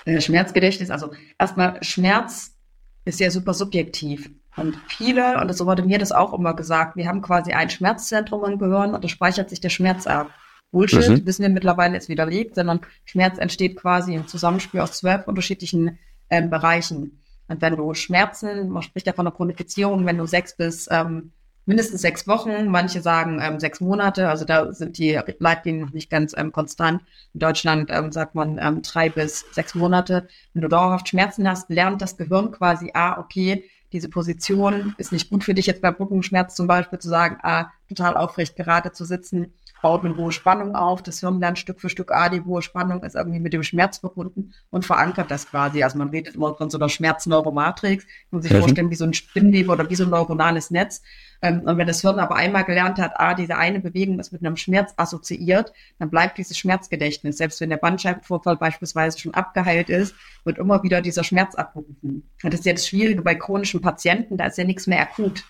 Äh, Schmerzgedächtnis, also erstmal Schmerz ist ja super subjektiv. Und viele, und so wurde mir das auch immer gesagt, wir haben quasi ein Schmerzzentrum im Gehirn und da speichert sich der Schmerz ab. Bullshit, mhm. wissen wir mittlerweile ist widerlegt, sondern Schmerz entsteht quasi im Zusammenspiel aus zwölf unterschiedlichen ähm, Bereichen. Und wenn du Schmerzen, man spricht ja von einer Chronifizierung, wenn du sechs bis ähm, mindestens sechs Wochen, manche sagen ähm, sechs Monate, also da sind die Leitlinien noch nicht ganz ähm, konstant. In Deutschland ähm, sagt man ähm, drei bis sechs Monate. Wenn du dauerhaft Schmerzen hast, lernt das Gehirn quasi, ah, okay, diese Position ist nicht gut für dich, jetzt bei Rückenschmerz zum Beispiel zu sagen, ah, total aufrecht gerade zu sitzen, baut eine hohe Spannung auf. Das Hirn lernt Stück für Stück, ah, die hohe Spannung ist irgendwie mit dem Schmerz verbunden und verankert das quasi. Also man redet immer von so einer Schmerzneuromatrix. Man muss sich mhm. vorstellen, wie so ein Spinnwebe oder wie so ein neuronales Netz. Ähm, und wenn das Hirn aber einmal gelernt hat, ah, diese eine Bewegung ist mit einem Schmerz assoziiert, dann bleibt dieses Schmerzgedächtnis. Selbst wenn der Bandscheibenvorfall beispielsweise schon abgeheilt ist, wird immer wieder dieser Schmerz abgerufen. Und das ist ja das Schwierige bei chronischen Patienten, da ist ja nichts mehr akut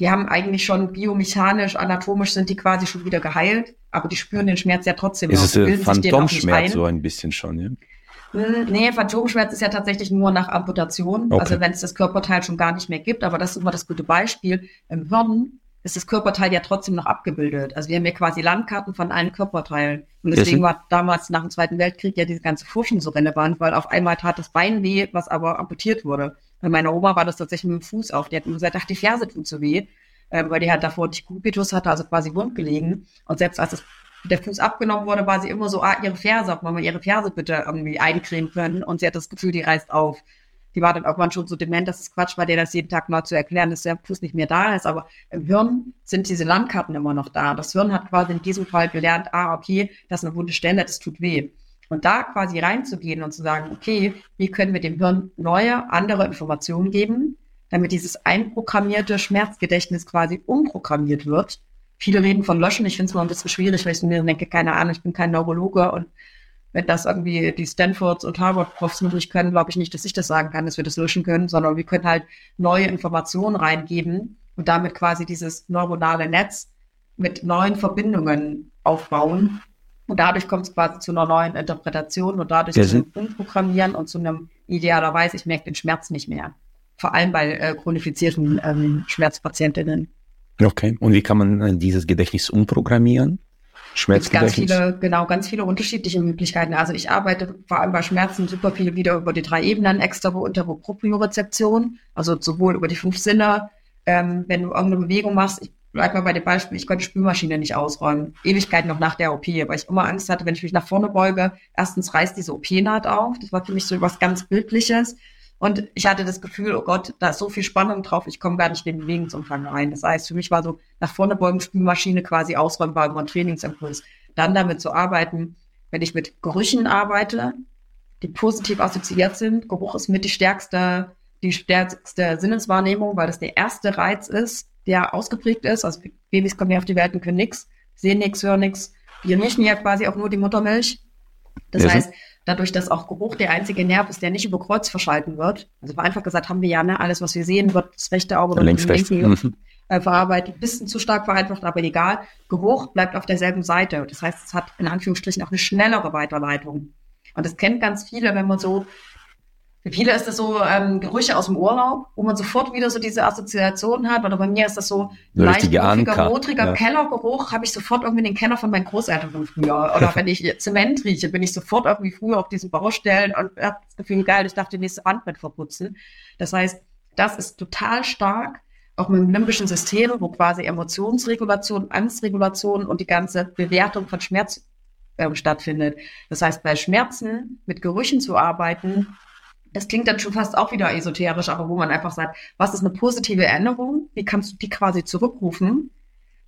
die haben eigentlich schon biomechanisch, anatomisch sind die quasi schon wieder geheilt, aber die spüren den Schmerz ja trotzdem
ist es Phantomschmerz so ein bisschen schon, ja?
Hm, nee, Phantomschmerz ist ja tatsächlich nur nach Amputation, okay. also wenn es das Körperteil schon gar nicht mehr gibt, aber das ist immer das gute Beispiel. Im Hirn ist das Körperteil ja trotzdem noch abgebildet. Also wir haben ja quasi Landkarten von allen Körperteilen. Und deswegen war damals nach dem Zweiten Weltkrieg ja diese ganze Forschung so relevant, weil auf einmal tat das Bein weh, was aber amputiert wurde. Bei meiner Oma war das tatsächlich mit dem Fuß auf. Die hat nur gesagt, ach, die Ferse tut so weh, äh, weil die halt davor nicht Kubitus hatte, also quasi wund gelegen. Und selbst als das, der Fuß abgenommen wurde, war sie immer so, ah, ihre Ferse, ob man mal ihre Ferse bitte irgendwie eincremen können. Und sie hat das Gefühl, die reißt auf. Die war dann irgendwann schon so dement, dass es Quatsch war, der das jeden Tag mal zu erklären, dass der Fuß nicht mehr da ist. Aber im Hirn sind diese Landkarten immer noch da. Das Hirn hat quasi in diesem Fall gelernt, ah, okay, das ist eine wunde Stelle, das tut weh. Und da quasi reinzugehen und zu sagen, okay, wie können wir dem Hirn neue, andere Informationen geben, damit dieses einprogrammierte Schmerzgedächtnis quasi umprogrammiert wird. Viele reden von Löschen. Ich finde es mal ein bisschen schwierig, weil ich mir denke, keine Ahnung, ich bin kein Neurologe und wenn das irgendwie die Stanfords und Harvard-Profs möglich können, glaube ich nicht, dass ich das sagen kann, dass wir das löschen können, sondern wir können halt neue Informationen reingeben und damit quasi dieses neuronale Netz mit neuen Verbindungen aufbauen, und dadurch kommt es quasi zu einer neuen Interpretation und dadurch zu einem Umprogrammieren und zu einem idealerweise, ich merke den Schmerz nicht mehr. Vor allem bei äh, chronifizierten ähm, Schmerzpatientinnen.
Okay. Und wie kann man äh, dieses Gedächtnis umprogrammieren?
Schmerzgedächtnis? Ganz viele, genau, ganz viele unterschiedliche Möglichkeiten. Also ich arbeite vor allem bei Schmerzen super viel wieder über die drei Ebenen, Extero, Intero, Propriorezeption, also sowohl über die fünf Sinne, ähm, wenn du irgendeine Bewegung machst, ich bleib mal bei dem Beispiel, ich konnte die Spülmaschine nicht ausräumen. Ewigkeit noch nach der OP, weil ich immer Angst hatte, wenn ich mich nach vorne beuge, erstens reißt diese OP-Naht auf. Das war für mich so was ganz Bildliches. Und ich hatte das Gefühl, oh Gott, da ist so viel Spannung drauf, ich komme gar nicht in den Bewegungsumfang rein. Das heißt, für mich war so nach vorne beugen, Spülmaschine quasi ausräumen, war immer ein Trainingsimpuls. Dann damit zu arbeiten, wenn ich mit Gerüchen arbeite, die positiv assoziiert sind. Geruch ist mit die stärkste, die stärkste Sinneswahrnehmung, weil das der erste Reiz ist, der ausgeprägt ist. Also Babys kommen ja auf die Welt und können nichts, sehen nichts, hören nichts. Wir mischen ja quasi auch nur die Muttermilch. Das ja, heißt, dadurch, dass auch Geruch der einzige Nerv ist, der nicht über Kreuz verschalten wird. Also einfach gesagt haben wir ja, ne, alles, was wir sehen, wird das rechte Auge oder links linken mhm. äh, verarbeitet. Bisschen zu stark vereinfacht, aber egal. Geruch bleibt auf derselben Seite. Das heißt, es hat in Anführungsstrichen auch eine schnellere Weiterleitung. Und das kennen ganz viele, wenn man so für viele ist das so ähm, Gerüche aus dem Urlaub, wo man sofort wieder so diese Assoziation hat. Oder bei mir ist das so leicht muffiger, modriger ja. Kellergeruch. Habe ich sofort irgendwie den Keller von meinen Großeltern von früher. Oder wenn ich Zement rieche, bin ich sofort irgendwie früher auf diesen Baustellen und habe das Gefühl, geil, ich darf die nächste Wand mit verputzen. Das heißt, das ist total stark, auch mit dem limbischen System, wo quasi Emotionsregulation, Angstregulation und die ganze Bewertung von Schmerz äh, stattfindet. Das heißt, bei Schmerzen mit Gerüchen zu arbeiten, das klingt dann schon fast auch wieder esoterisch, aber wo man einfach sagt, was ist eine positive Erinnerung? Wie kannst du die quasi zurückrufen?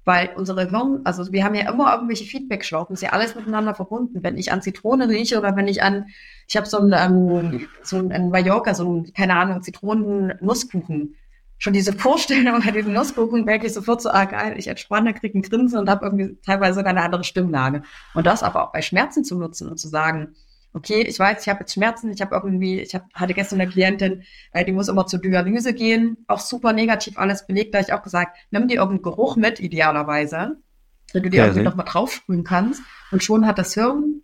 Weil unsere Hirn, also wir haben ja immer irgendwelche Feedback-Schlaufen, ist ja alles miteinander verbunden. Wenn ich an Zitrone rieche oder wenn ich an, ich habe so ein, ähm, so ein, Mallorca, so ein, keine Ahnung, Zitronen-Nusskuchen. schon diese Vorstellung bei diesem Nusskuchen merke ich sofort so, ah geil, ich entspanne, kriege ein Grinsen und habe irgendwie teilweise eine andere Stimmlage. Und das aber auch bei Schmerzen zu nutzen und zu sagen, okay, ich weiß, ich habe jetzt Schmerzen, ich habe irgendwie, ich hab, hatte gestern eine Klientin, äh, die muss immer zur Dialyse gehen, auch super negativ alles belegt, da ich auch gesagt, nimm dir irgendeinen Geruch mit, idealerweise, wenn du dir ja, irgendwie nochmal draufsprühen kannst. Und schon hat das Hirn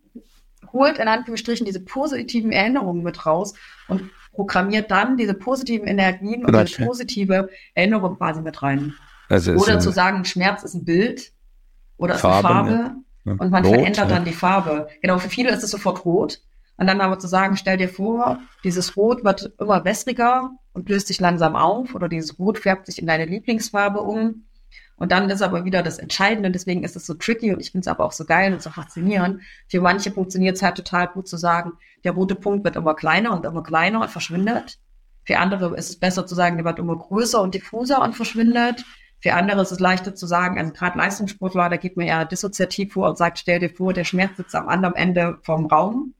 holt in Anführungsstrichen diese positiven Erinnerungen mit raus und programmiert dann diese positiven Energien und diese positive Erinnerung quasi mit rein. Also oder zu sagen, Schmerz ist ein Bild oder ist Farben, eine Farbe ja. Und man Rot, verändert ja. dann die Farbe. Genau, für viele ist es sofort rot. Und dann aber zu sagen, stell dir vor, dieses Rot wird immer wässriger und löst sich langsam auf oder dieses Rot färbt sich in deine Lieblingsfarbe um. Und dann ist aber wieder das Entscheidende, deswegen ist es so tricky und ich finde es aber auch so geil und so faszinierend. Für manche funktioniert es halt total gut zu sagen, der rote Punkt wird immer kleiner und immer kleiner und verschwindet. Für andere ist es besser zu sagen, der wird immer größer und diffuser und verschwindet. Für andere ist es leichter zu sagen, also gerade Leistungssportler, da geht man eher dissoziativ vor und sagt, stell dir vor, der Schmerz sitzt am anderen Ende vom Raum,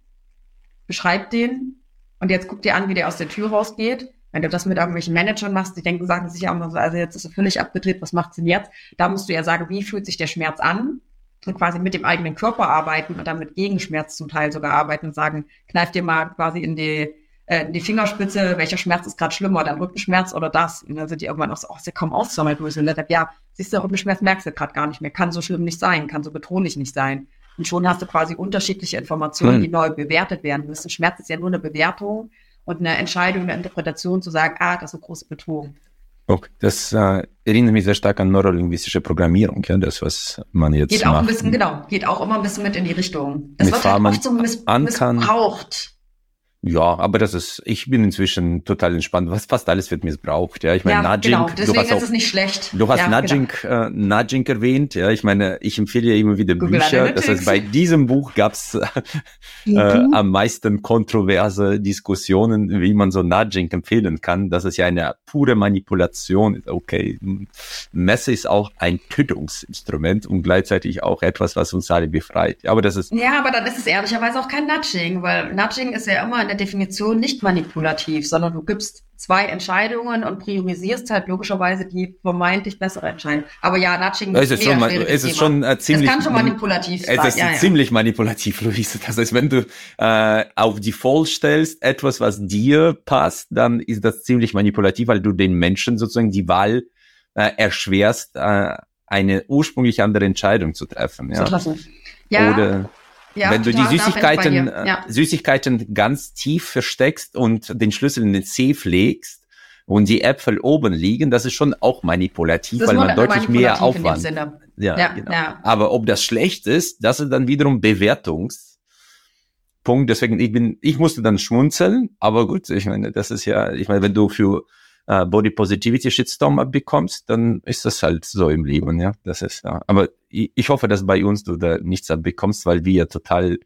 beschreib den und jetzt guck dir an, wie der aus der Tür rausgeht wenn du das mit irgendwelchen Managern machst, die denken, sagen sich ja immer so, also jetzt ist er völlig abgedreht, was macht's denn jetzt? Da musst du ja sagen, wie fühlt sich der Schmerz an? Und quasi mit dem eigenen Körper arbeiten und dann mit Gegenschmerz zum Teil sogar arbeiten und sagen, kneif dir mal quasi in die, äh, die Fingerspitze, welcher Schmerz ist gerade schlimmer, dein Rückenschmerz oder das? Und dann sind die irgendwann auch so, oh, ist ja kaum auszusammeln, ja, siehst du, Rückenschmerz merkst du gerade gar nicht mehr, kann so schlimm nicht sein, kann so bedrohlich nicht sein. Und schon hast du quasi unterschiedliche Informationen, hm. die neu bewertet werden müssen. Schmerz ist ja nur eine Bewertung und eine Entscheidung, eine Interpretation zu sagen, ah, das ist eine große Bedrohung.
Okay, das äh, erinnert mich sehr stark an neurolinguistische Programmierung, ja, das, was man jetzt
geht
macht.
auch ein bisschen, genau, geht auch immer ein bisschen mit in die Richtung. Das wird halt oft so miss missbraucht.
Ja, aber das ist, ich bin inzwischen total entspannt. Was, fast alles wird missbraucht. Ja, ich meine,
ja, Nudging. Genau. Deswegen hast auch, ist es nicht schlecht.
Du hast ja, Nudging, genau. äh, Nudging erwähnt. Ja, ich meine, ich empfehle ja immer wieder Google Bücher. Analytics. Das heißt, bei diesem Buch gab's äh, mhm. äh, am meisten kontroverse Diskussionen, wie man so Nudging empfehlen kann. Das ist ja eine pure Manipulation ist. Okay, Messe ist auch ein Tötungsinstrument und gleichzeitig auch etwas, was uns alle befreit. Aber das ist.
Ja, aber dann ist es ehrlicherweise auch kein Nudging, weil Nudging ist ja immer der Definition nicht manipulativ, sondern du gibst zwei Entscheidungen und priorisierst halt logischerweise die vermeintlich bessere Entscheidung. Aber ja, Nudging
ist, es schon, es ist schon äh, ziemlich.
Es kann schon manipulativ
sein. Es ist ja, ziemlich manipulativ, Luise. Das heißt, wenn du äh, auf Default stellst, etwas, was dir passt, dann ist das ziemlich manipulativ, weil du den Menschen sozusagen die Wahl äh, erschwerst, äh, eine ursprünglich andere Entscheidung zu treffen. Ja. Ja. Oder ja, Wenn du die Süßigkeiten, äh, ja. Süßigkeiten ganz tief versteckst und den Schlüssel in den Safe legst und die Äpfel oben liegen, das ist schon auch manipulativ, weil man deutlich mehr Aufwand. Ja, ja, genau. ja. Aber ob das schlecht ist, das ist dann wiederum Bewertungspunkt. Deswegen, ich bin, ich musste dann schmunzeln, aber gut, ich meine, das ist ja, ich meine, wenn du für äh, Body Positivity Shitstorm abbekommst, dann ist das halt so im Leben, ja. Das ist ja. Aber ich, ich hoffe, dass bei uns du da nichts abbekommst, weil wir ja total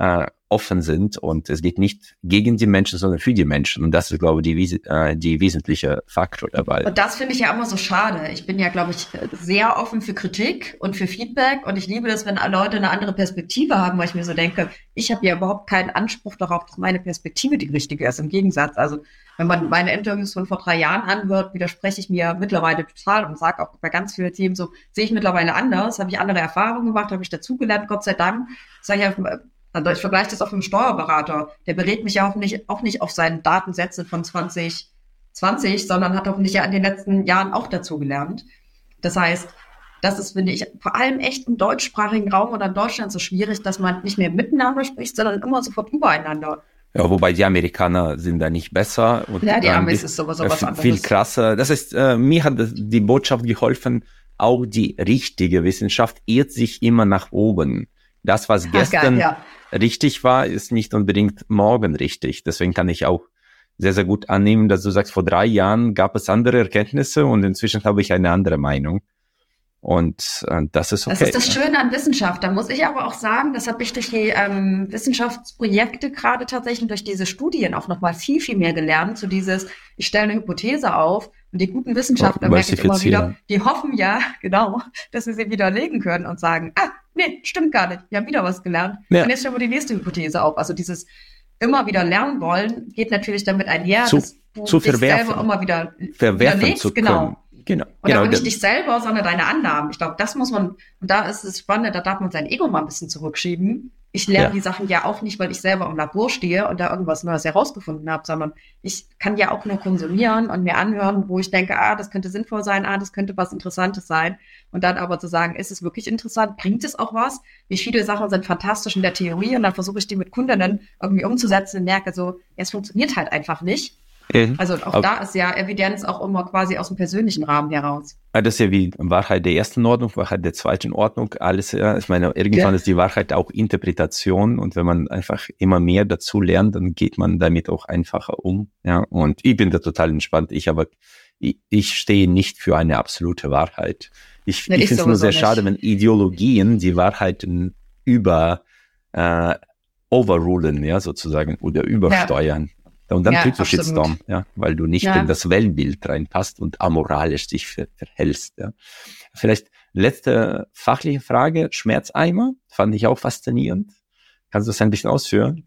äh, offen sind und es geht nicht gegen die Menschen, sondern für die Menschen. Und das ist, glaube ich, die, äh, die wesentliche Faktor dabei.
Und das finde ich ja immer so schade. Ich bin ja, glaube ich, sehr offen für Kritik und für Feedback und ich liebe das, wenn Leute eine andere Perspektive haben, weil ich mir so denke, ich habe ja überhaupt keinen Anspruch darauf, dass meine Perspektive die richtige ist. Im Gegensatz, also wenn man meine Interviews von vor drei Jahren anhört, widerspreche ich mir mittlerweile total und sage auch bei ganz vielen Themen so, sehe ich mittlerweile anders, habe ich andere Erfahrungen gemacht, habe ich dazugelernt, Gott sei Dank. Sag ich also ich vergleiche das auch mit dem Steuerberater. Der berät mich ja auch nicht, auch nicht auf seinen Datensätzen von 2020, sondern hat hoffentlich ja in den letzten Jahren auch dazu gelernt. Das heißt, das ist, finde ich, vor allem echt im deutschsprachigen Raum oder in Deutschland so schwierig, dass man nicht mehr miteinander spricht, sondern immer sofort übereinander.
Ja, wobei die Amerikaner sind da nicht besser.
Und ja, die Amis ist sowas, sowas
anderes. Viel krasser. Das heißt, äh, mir hat die Botschaft geholfen, auch die richtige Wissenschaft irrt sich immer nach oben. Das, was gestern geil, ja richtig war, ist nicht unbedingt morgen richtig. Deswegen kann ich auch sehr, sehr gut annehmen, dass du sagst, vor drei Jahren gab es andere Erkenntnisse und inzwischen habe ich eine andere Meinung. Und äh, das ist okay.
Das ist das Schöne an Wissenschaft. Da muss ich aber auch sagen, das habe ich durch die ähm, Wissenschaftsprojekte gerade tatsächlich durch diese Studien auch nochmal viel, viel mehr gelernt. Zu dieses, ich stelle eine Hypothese auf und die guten Wissenschaftler, oh, merke ich immer wieder, die hoffen ja, genau, dass sie sie widerlegen können und sagen, ah, nee, stimmt gar nicht, wir haben wieder was gelernt. Ja. Und jetzt stellen wir die nächste Hypothese auf. Also dieses immer wieder lernen wollen, geht natürlich damit einher,
zu,
dass
du zu dich selber
immer wieder
verwerfen widerlegst. zu
genau. können.
Genau. Genau.
Und
genau.
aber nicht dich selber, sondern deine Annahmen. Ich glaube, das muss man, und da ist es spannend, da darf man sein Ego mal ein bisschen zurückschieben ich lerne ja. die Sachen ja auch nicht, weil ich selber im Labor stehe und da irgendwas Neues herausgefunden habe, sondern ich kann ja auch nur konsumieren und mir anhören, wo ich denke, ah, das könnte sinnvoll sein, ah, das könnte was Interessantes sein. Und dann aber zu sagen, ist es wirklich interessant, bringt es auch was? Wie viele Sachen sind fantastisch in der Theorie und dann versuche ich die mit Kundinnen irgendwie umzusetzen und merke so, es funktioniert halt einfach nicht. Mhm. Also auch Aber da ist ja Evidenz auch immer quasi aus dem persönlichen Rahmen heraus.
Das ist ja wie Wahrheit der ersten Ordnung, Wahrheit der zweiten Ordnung, alles, ja. Ich meine, irgendwann ja. ist die Wahrheit auch Interpretation und wenn man einfach immer mehr dazu lernt, dann geht man damit auch einfacher um, ja. Und ich bin da total entspannt. Ich aber, ich, ich stehe nicht für eine absolute Wahrheit. Ich, nee, ich finde es nur sehr nicht. schade, wenn Ideologien die Wahrheiten über, äh, overrulen, ja, sozusagen, oder übersteuern. Und dann ja, kriegst du absolut. Shitstorm, ja, weil du nicht ja. in das Weltbild reinpasst und amoralisch dich ver verhältst. Ja. Vielleicht letzte fachliche Frage, Schmerzeimer, fand ich auch faszinierend. Kannst du das ein bisschen ausführen?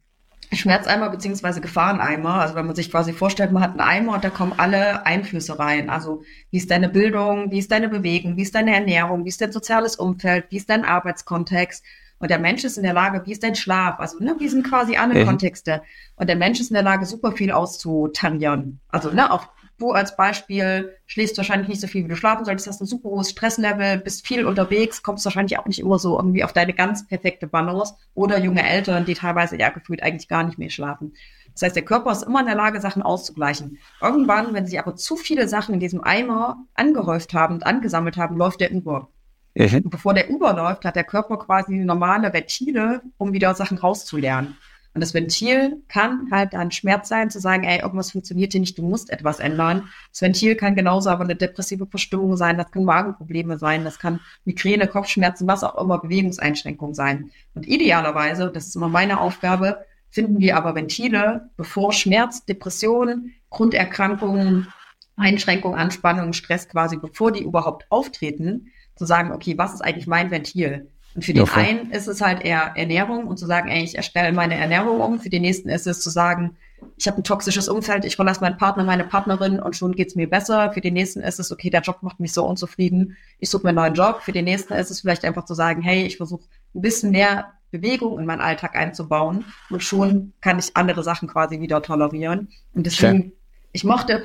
Schmerzeimer beziehungsweise Gefahreneimer. Also wenn man sich quasi vorstellt, man hat einen Eimer und da kommen alle Einflüsse rein. Also wie ist deine Bildung, wie ist deine Bewegung, wie ist deine Ernährung, wie ist dein soziales Umfeld, wie ist dein Arbeitskontext, und der Mensch ist in der Lage, wie ist dein Schlaf? Also, ne, wie sind quasi alle mhm. Kontexte? Und der Mensch ist in der Lage, super viel auszutarieren. Also, ne, auch du als Beispiel schläfst wahrscheinlich nicht so viel, wie du schlafen solltest, hast ein super hohes Stresslevel, bist viel unterwegs, kommst wahrscheinlich auch nicht immer so irgendwie auf deine ganz perfekte Balance. Oder junge Eltern, die teilweise ja gefühlt eigentlich gar nicht mehr schlafen. Das heißt, der Körper ist immer in der Lage, Sachen auszugleichen. Irgendwann, wenn sich aber zu viele Sachen in diesem Eimer angehäuft haben und angesammelt haben, läuft der über. Mhm. Bevor der überläuft, hat der Körper quasi normale Ventile, um wieder Sachen rauszulernen. Und das Ventil kann halt ein Schmerz sein, zu sagen, ey, irgendwas funktioniert hier nicht, du musst etwas ändern. Das Ventil kann genauso aber eine depressive Verstimmung sein, das kann Magenprobleme sein, das kann Migräne, Kopfschmerzen, was auch immer, Bewegungseinschränkung sein. Und idealerweise, das ist immer meine Aufgabe, finden wir aber Ventile, bevor Schmerz, Depressionen, Grunderkrankungen, Einschränkungen, Anspannungen, Stress quasi, bevor die überhaupt auftreten, zu sagen, okay, was ist eigentlich mein Ventil? Und für den ja, einen ist es halt eher Ernährung und zu sagen, ey, ich erstelle meine Ernährung um. Für den nächsten ist es zu sagen, ich habe ein toxisches Umfeld, ich verlasse meinen Partner, meine Partnerin und schon geht's mir besser. Für den nächsten ist es, okay, der Job macht mich so unzufrieden, ich suche mir einen neuen Job. Für den nächsten ist es vielleicht einfach zu sagen, hey, ich versuche ein bisschen mehr Bewegung in meinen Alltag einzubauen und schon kann ich andere Sachen quasi wieder tolerieren. Und deswegen, Schön. ich mochte,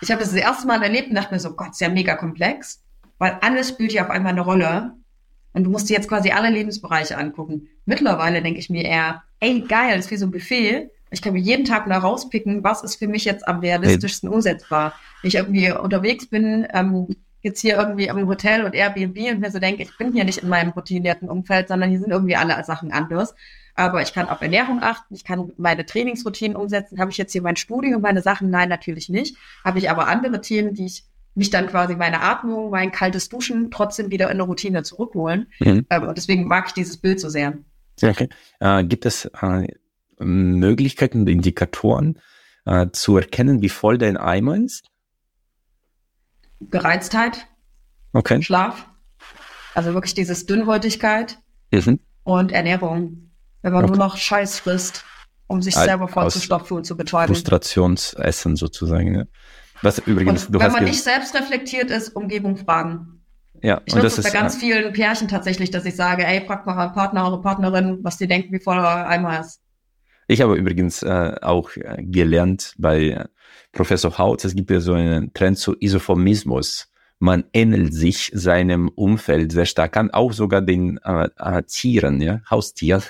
ich habe das das erste Mal erlebt und dachte mir so, Gott, ist ja mega komplex weil alles spielt ja auf einmal eine Rolle. Und du musst dir jetzt quasi alle Lebensbereiche angucken. Mittlerweile denke ich mir eher, ey, geil, das ist wie so ein Buffet. Ich kann mir jeden Tag mal rauspicken, was ist für mich jetzt am realistischsten umsetzbar. Wenn ich irgendwie unterwegs bin, ähm, jetzt hier irgendwie im Hotel und Airbnb und mir so denke, ich bin hier nicht in meinem routinierten Umfeld, sondern hier sind irgendwie alle Sachen anders. Aber ich kann auf Ernährung achten, ich kann meine Trainingsroutinen umsetzen. Habe ich jetzt hier mein Studium, meine Sachen? Nein, natürlich nicht. Habe ich aber andere Themen, die ich mich dann quasi meine Atmung, mein kaltes Duschen trotzdem wieder in eine Routine zurückholen. Mhm. Ähm, und deswegen mag ich dieses Bild so sehr.
Okay. Äh, gibt es äh, Möglichkeiten, Indikatoren äh, zu erkennen, wie voll dein Eimer ist?
Gereiztheit,
okay.
Schlaf, also wirklich dieses Dünnhäutigkeit mhm. und Ernährung. Wenn man okay. nur noch Scheiß frisst, um sich selber vollzustopfen und zu betäuben.
Frustrationsessen sozusagen. Ja. Was übrigens,
und du wenn hast man nicht selbst reflektiert ist, Umgebung fragen.
Ja,
ich nutze es bei ganz vielen Pärchen tatsächlich, dass ich sage, ey, fragt mal euren Partner, eure Partnerin, was die denken, wie voll euer Eimer ist.
Ich habe übrigens äh, auch äh, gelernt bei äh, Professor Haut, es gibt ja so einen Trend zu Isophomismus. Man ähnelt sich seinem Umfeld sehr stark an, auch sogar den äh, äh Tieren, ja, Haustieren.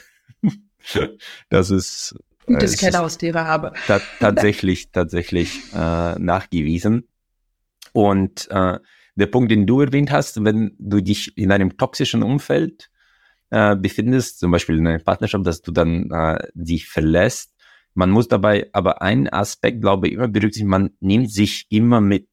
das ist
Gut, dass ich keine Haustiere habe.
Ta tatsächlich, tatsächlich äh, nachgewiesen. Und äh, der Punkt, den du erwähnt hast, wenn du dich in einem toxischen Umfeld äh, befindest, zum Beispiel in einer Partnerschaft, dass du dann äh, dich verlässt, man muss dabei aber einen Aspekt, glaube ich, immer berücksichtigen, man nimmt sich immer mit.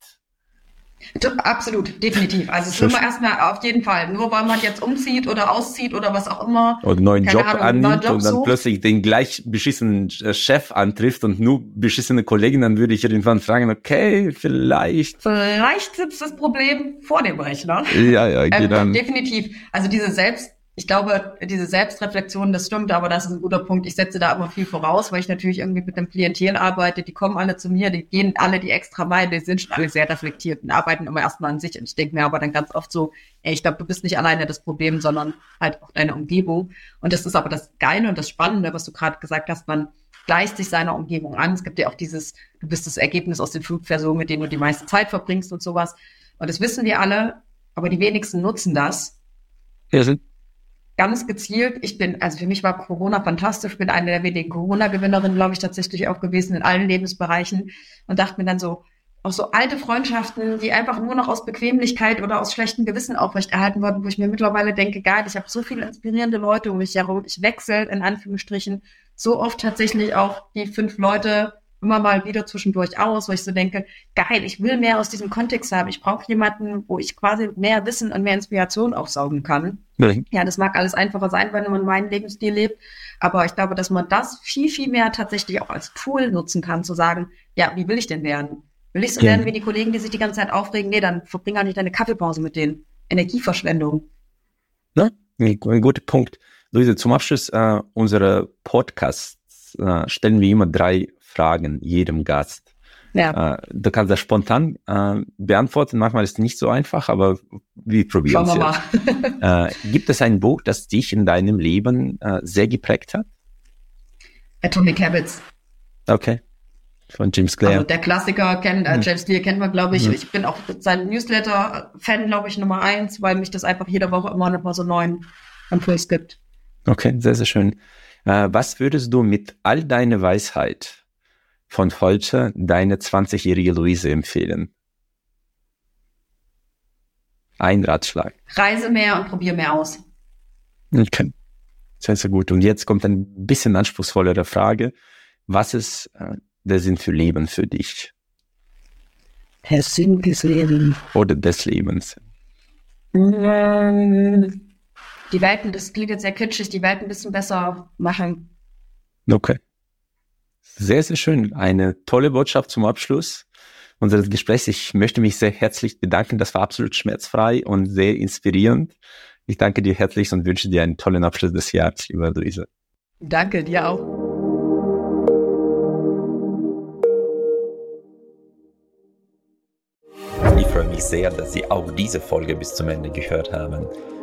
Absolut, definitiv. Also es ist immer erstmal auf jeden Fall. Nur weil man jetzt umzieht oder auszieht oder was auch immer.
Und einen neuen Job Ahnung, annimmt Job und dann sucht. plötzlich den gleich beschissenen äh, Chef antrifft und nur beschissene Kollegen, dann würde ich irgendwann fragen, okay, vielleicht.
Vielleicht sitzt das Problem vor dem Rechner.
Ja, ja, ähm,
genau. Ähm, definitiv. Also diese Selbst, ich glaube, diese Selbstreflexion, das stimmt, aber das ist ein guter Punkt. Ich setze da immer viel voraus, weil ich natürlich irgendwie mit dem Klientel arbeite. Die kommen alle zu mir, die gehen alle die extra Meile, die sind schon alle sehr reflektiert und arbeiten immer erstmal an sich. Und ich denke mir aber dann ganz oft so, ey, ich glaube, du bist nicht alleine das Problem, sondern halt auch deine Umgebung. Und das ist aber das Geile und das Spannende, was du gerade gesagt hast, man gleicht sich seiner Umgebung an. Es gibt ja auch dieses, du bist das Ergebnis aus den fünf Personen, mit denen du die meiste Zeit verbringst und sowas. Und das wissen wir alle, aber die wenigsten nutzen das.
Ja, sind
ganz gezielt. Ich bin, also für mich war Corona fantastisch. Bin eine der wenigen Corona-Gewinnerinnen, glaube ich, tatsächlich auch gewesen in allen Lebensbereichen und dachte mir dann so, auch so alte Freundschaften, die einfach nur noch aus Bequemlichkeit oder aus schlechtem Gewissen aufrechterhalten wurden, wo ich mir mittlerweile denke, geil, ich habe so viele inspirierende Leute um mich herum. Ich wechsle in Anführungsstrichen so oft tatsächlich auch die fünf Leute immer mal wieder zwischendurch aus, wo ich so denke, geil, ich will mehr aus diesem Kontext haben. Ich brauche jemanden, wo ich quasi mehr Wissen und mehr Inspiration aufsaugen kann. Ja, das mag alles einfacher sein, wenn man meinen Lebensstil lebt. Aber ich glaube, dass man das viel, viel mehr tatsächlich auch als Tool nutzen kann, zu sagen, ja, wie will ich denn werden? Will ich so ja. werden wie die Kollegen, die sich die ganze Zeit aufregen? Nee, dann verbring auch nicht deine Kaffeepause mit denen. Energieverschwendung.
Na, ein guter Punkt. Luise, zum Abschluss äh, unserer Podcasts äh, stellen wir immer drei Fragen jedem Gast. Ja. Äh, du kannst das spontan äh, beantworten. Manchmal ist es nicht so einfach, aber wir probieren es jetzt. äh, gibt es ein Buch, das dich in deinem Leben äh, sehr geprägt hat?
Atomic Habits.
Okay. Von James Clear. Also
der Klassiker kennt, hm. James Clear kennt man, glaube ich. Hm. Ich bin auch sein Newsletter-Fan, glaube ich, Nummer eins, weil mich das einfach jede Woche immer noch mal so neuen Impuls gibt.
Okay, sehr, sehr schön. Äh, was würdest du mit all deiner Weisheit von heute deine 20-jährige Luise empfehlen? Ein Ratschlag.
Reise mehr und probiere mehr aus.
Okay. Sehr, sehr gut. Und jetzt kommt ein bisschen anspruchsvollere Frage. Was ist äh, der Sinn für Leben für dich?
Der Sinn des Lebens.
Oder des Lebens.
Die Welt, das klingt jetzt sehr kitschig, die Welt ein bisschen besser machen.
Okay. Sehr, sehr schön. Eine tolle Botschaft zum Abschluss unseres Gesprächs. Ich möchte mich sehr herzlich bedanken. Das war absolut schmerzfrei und sehr inspirierend. Ich danke dir herzlich und wünsche dir einen tollen Abschluss des Jahres, lieber Luise.
Danke dir auch.
Ich freue mich sehr, dass Sie auch diese Folge bis zum Ende gehört haben.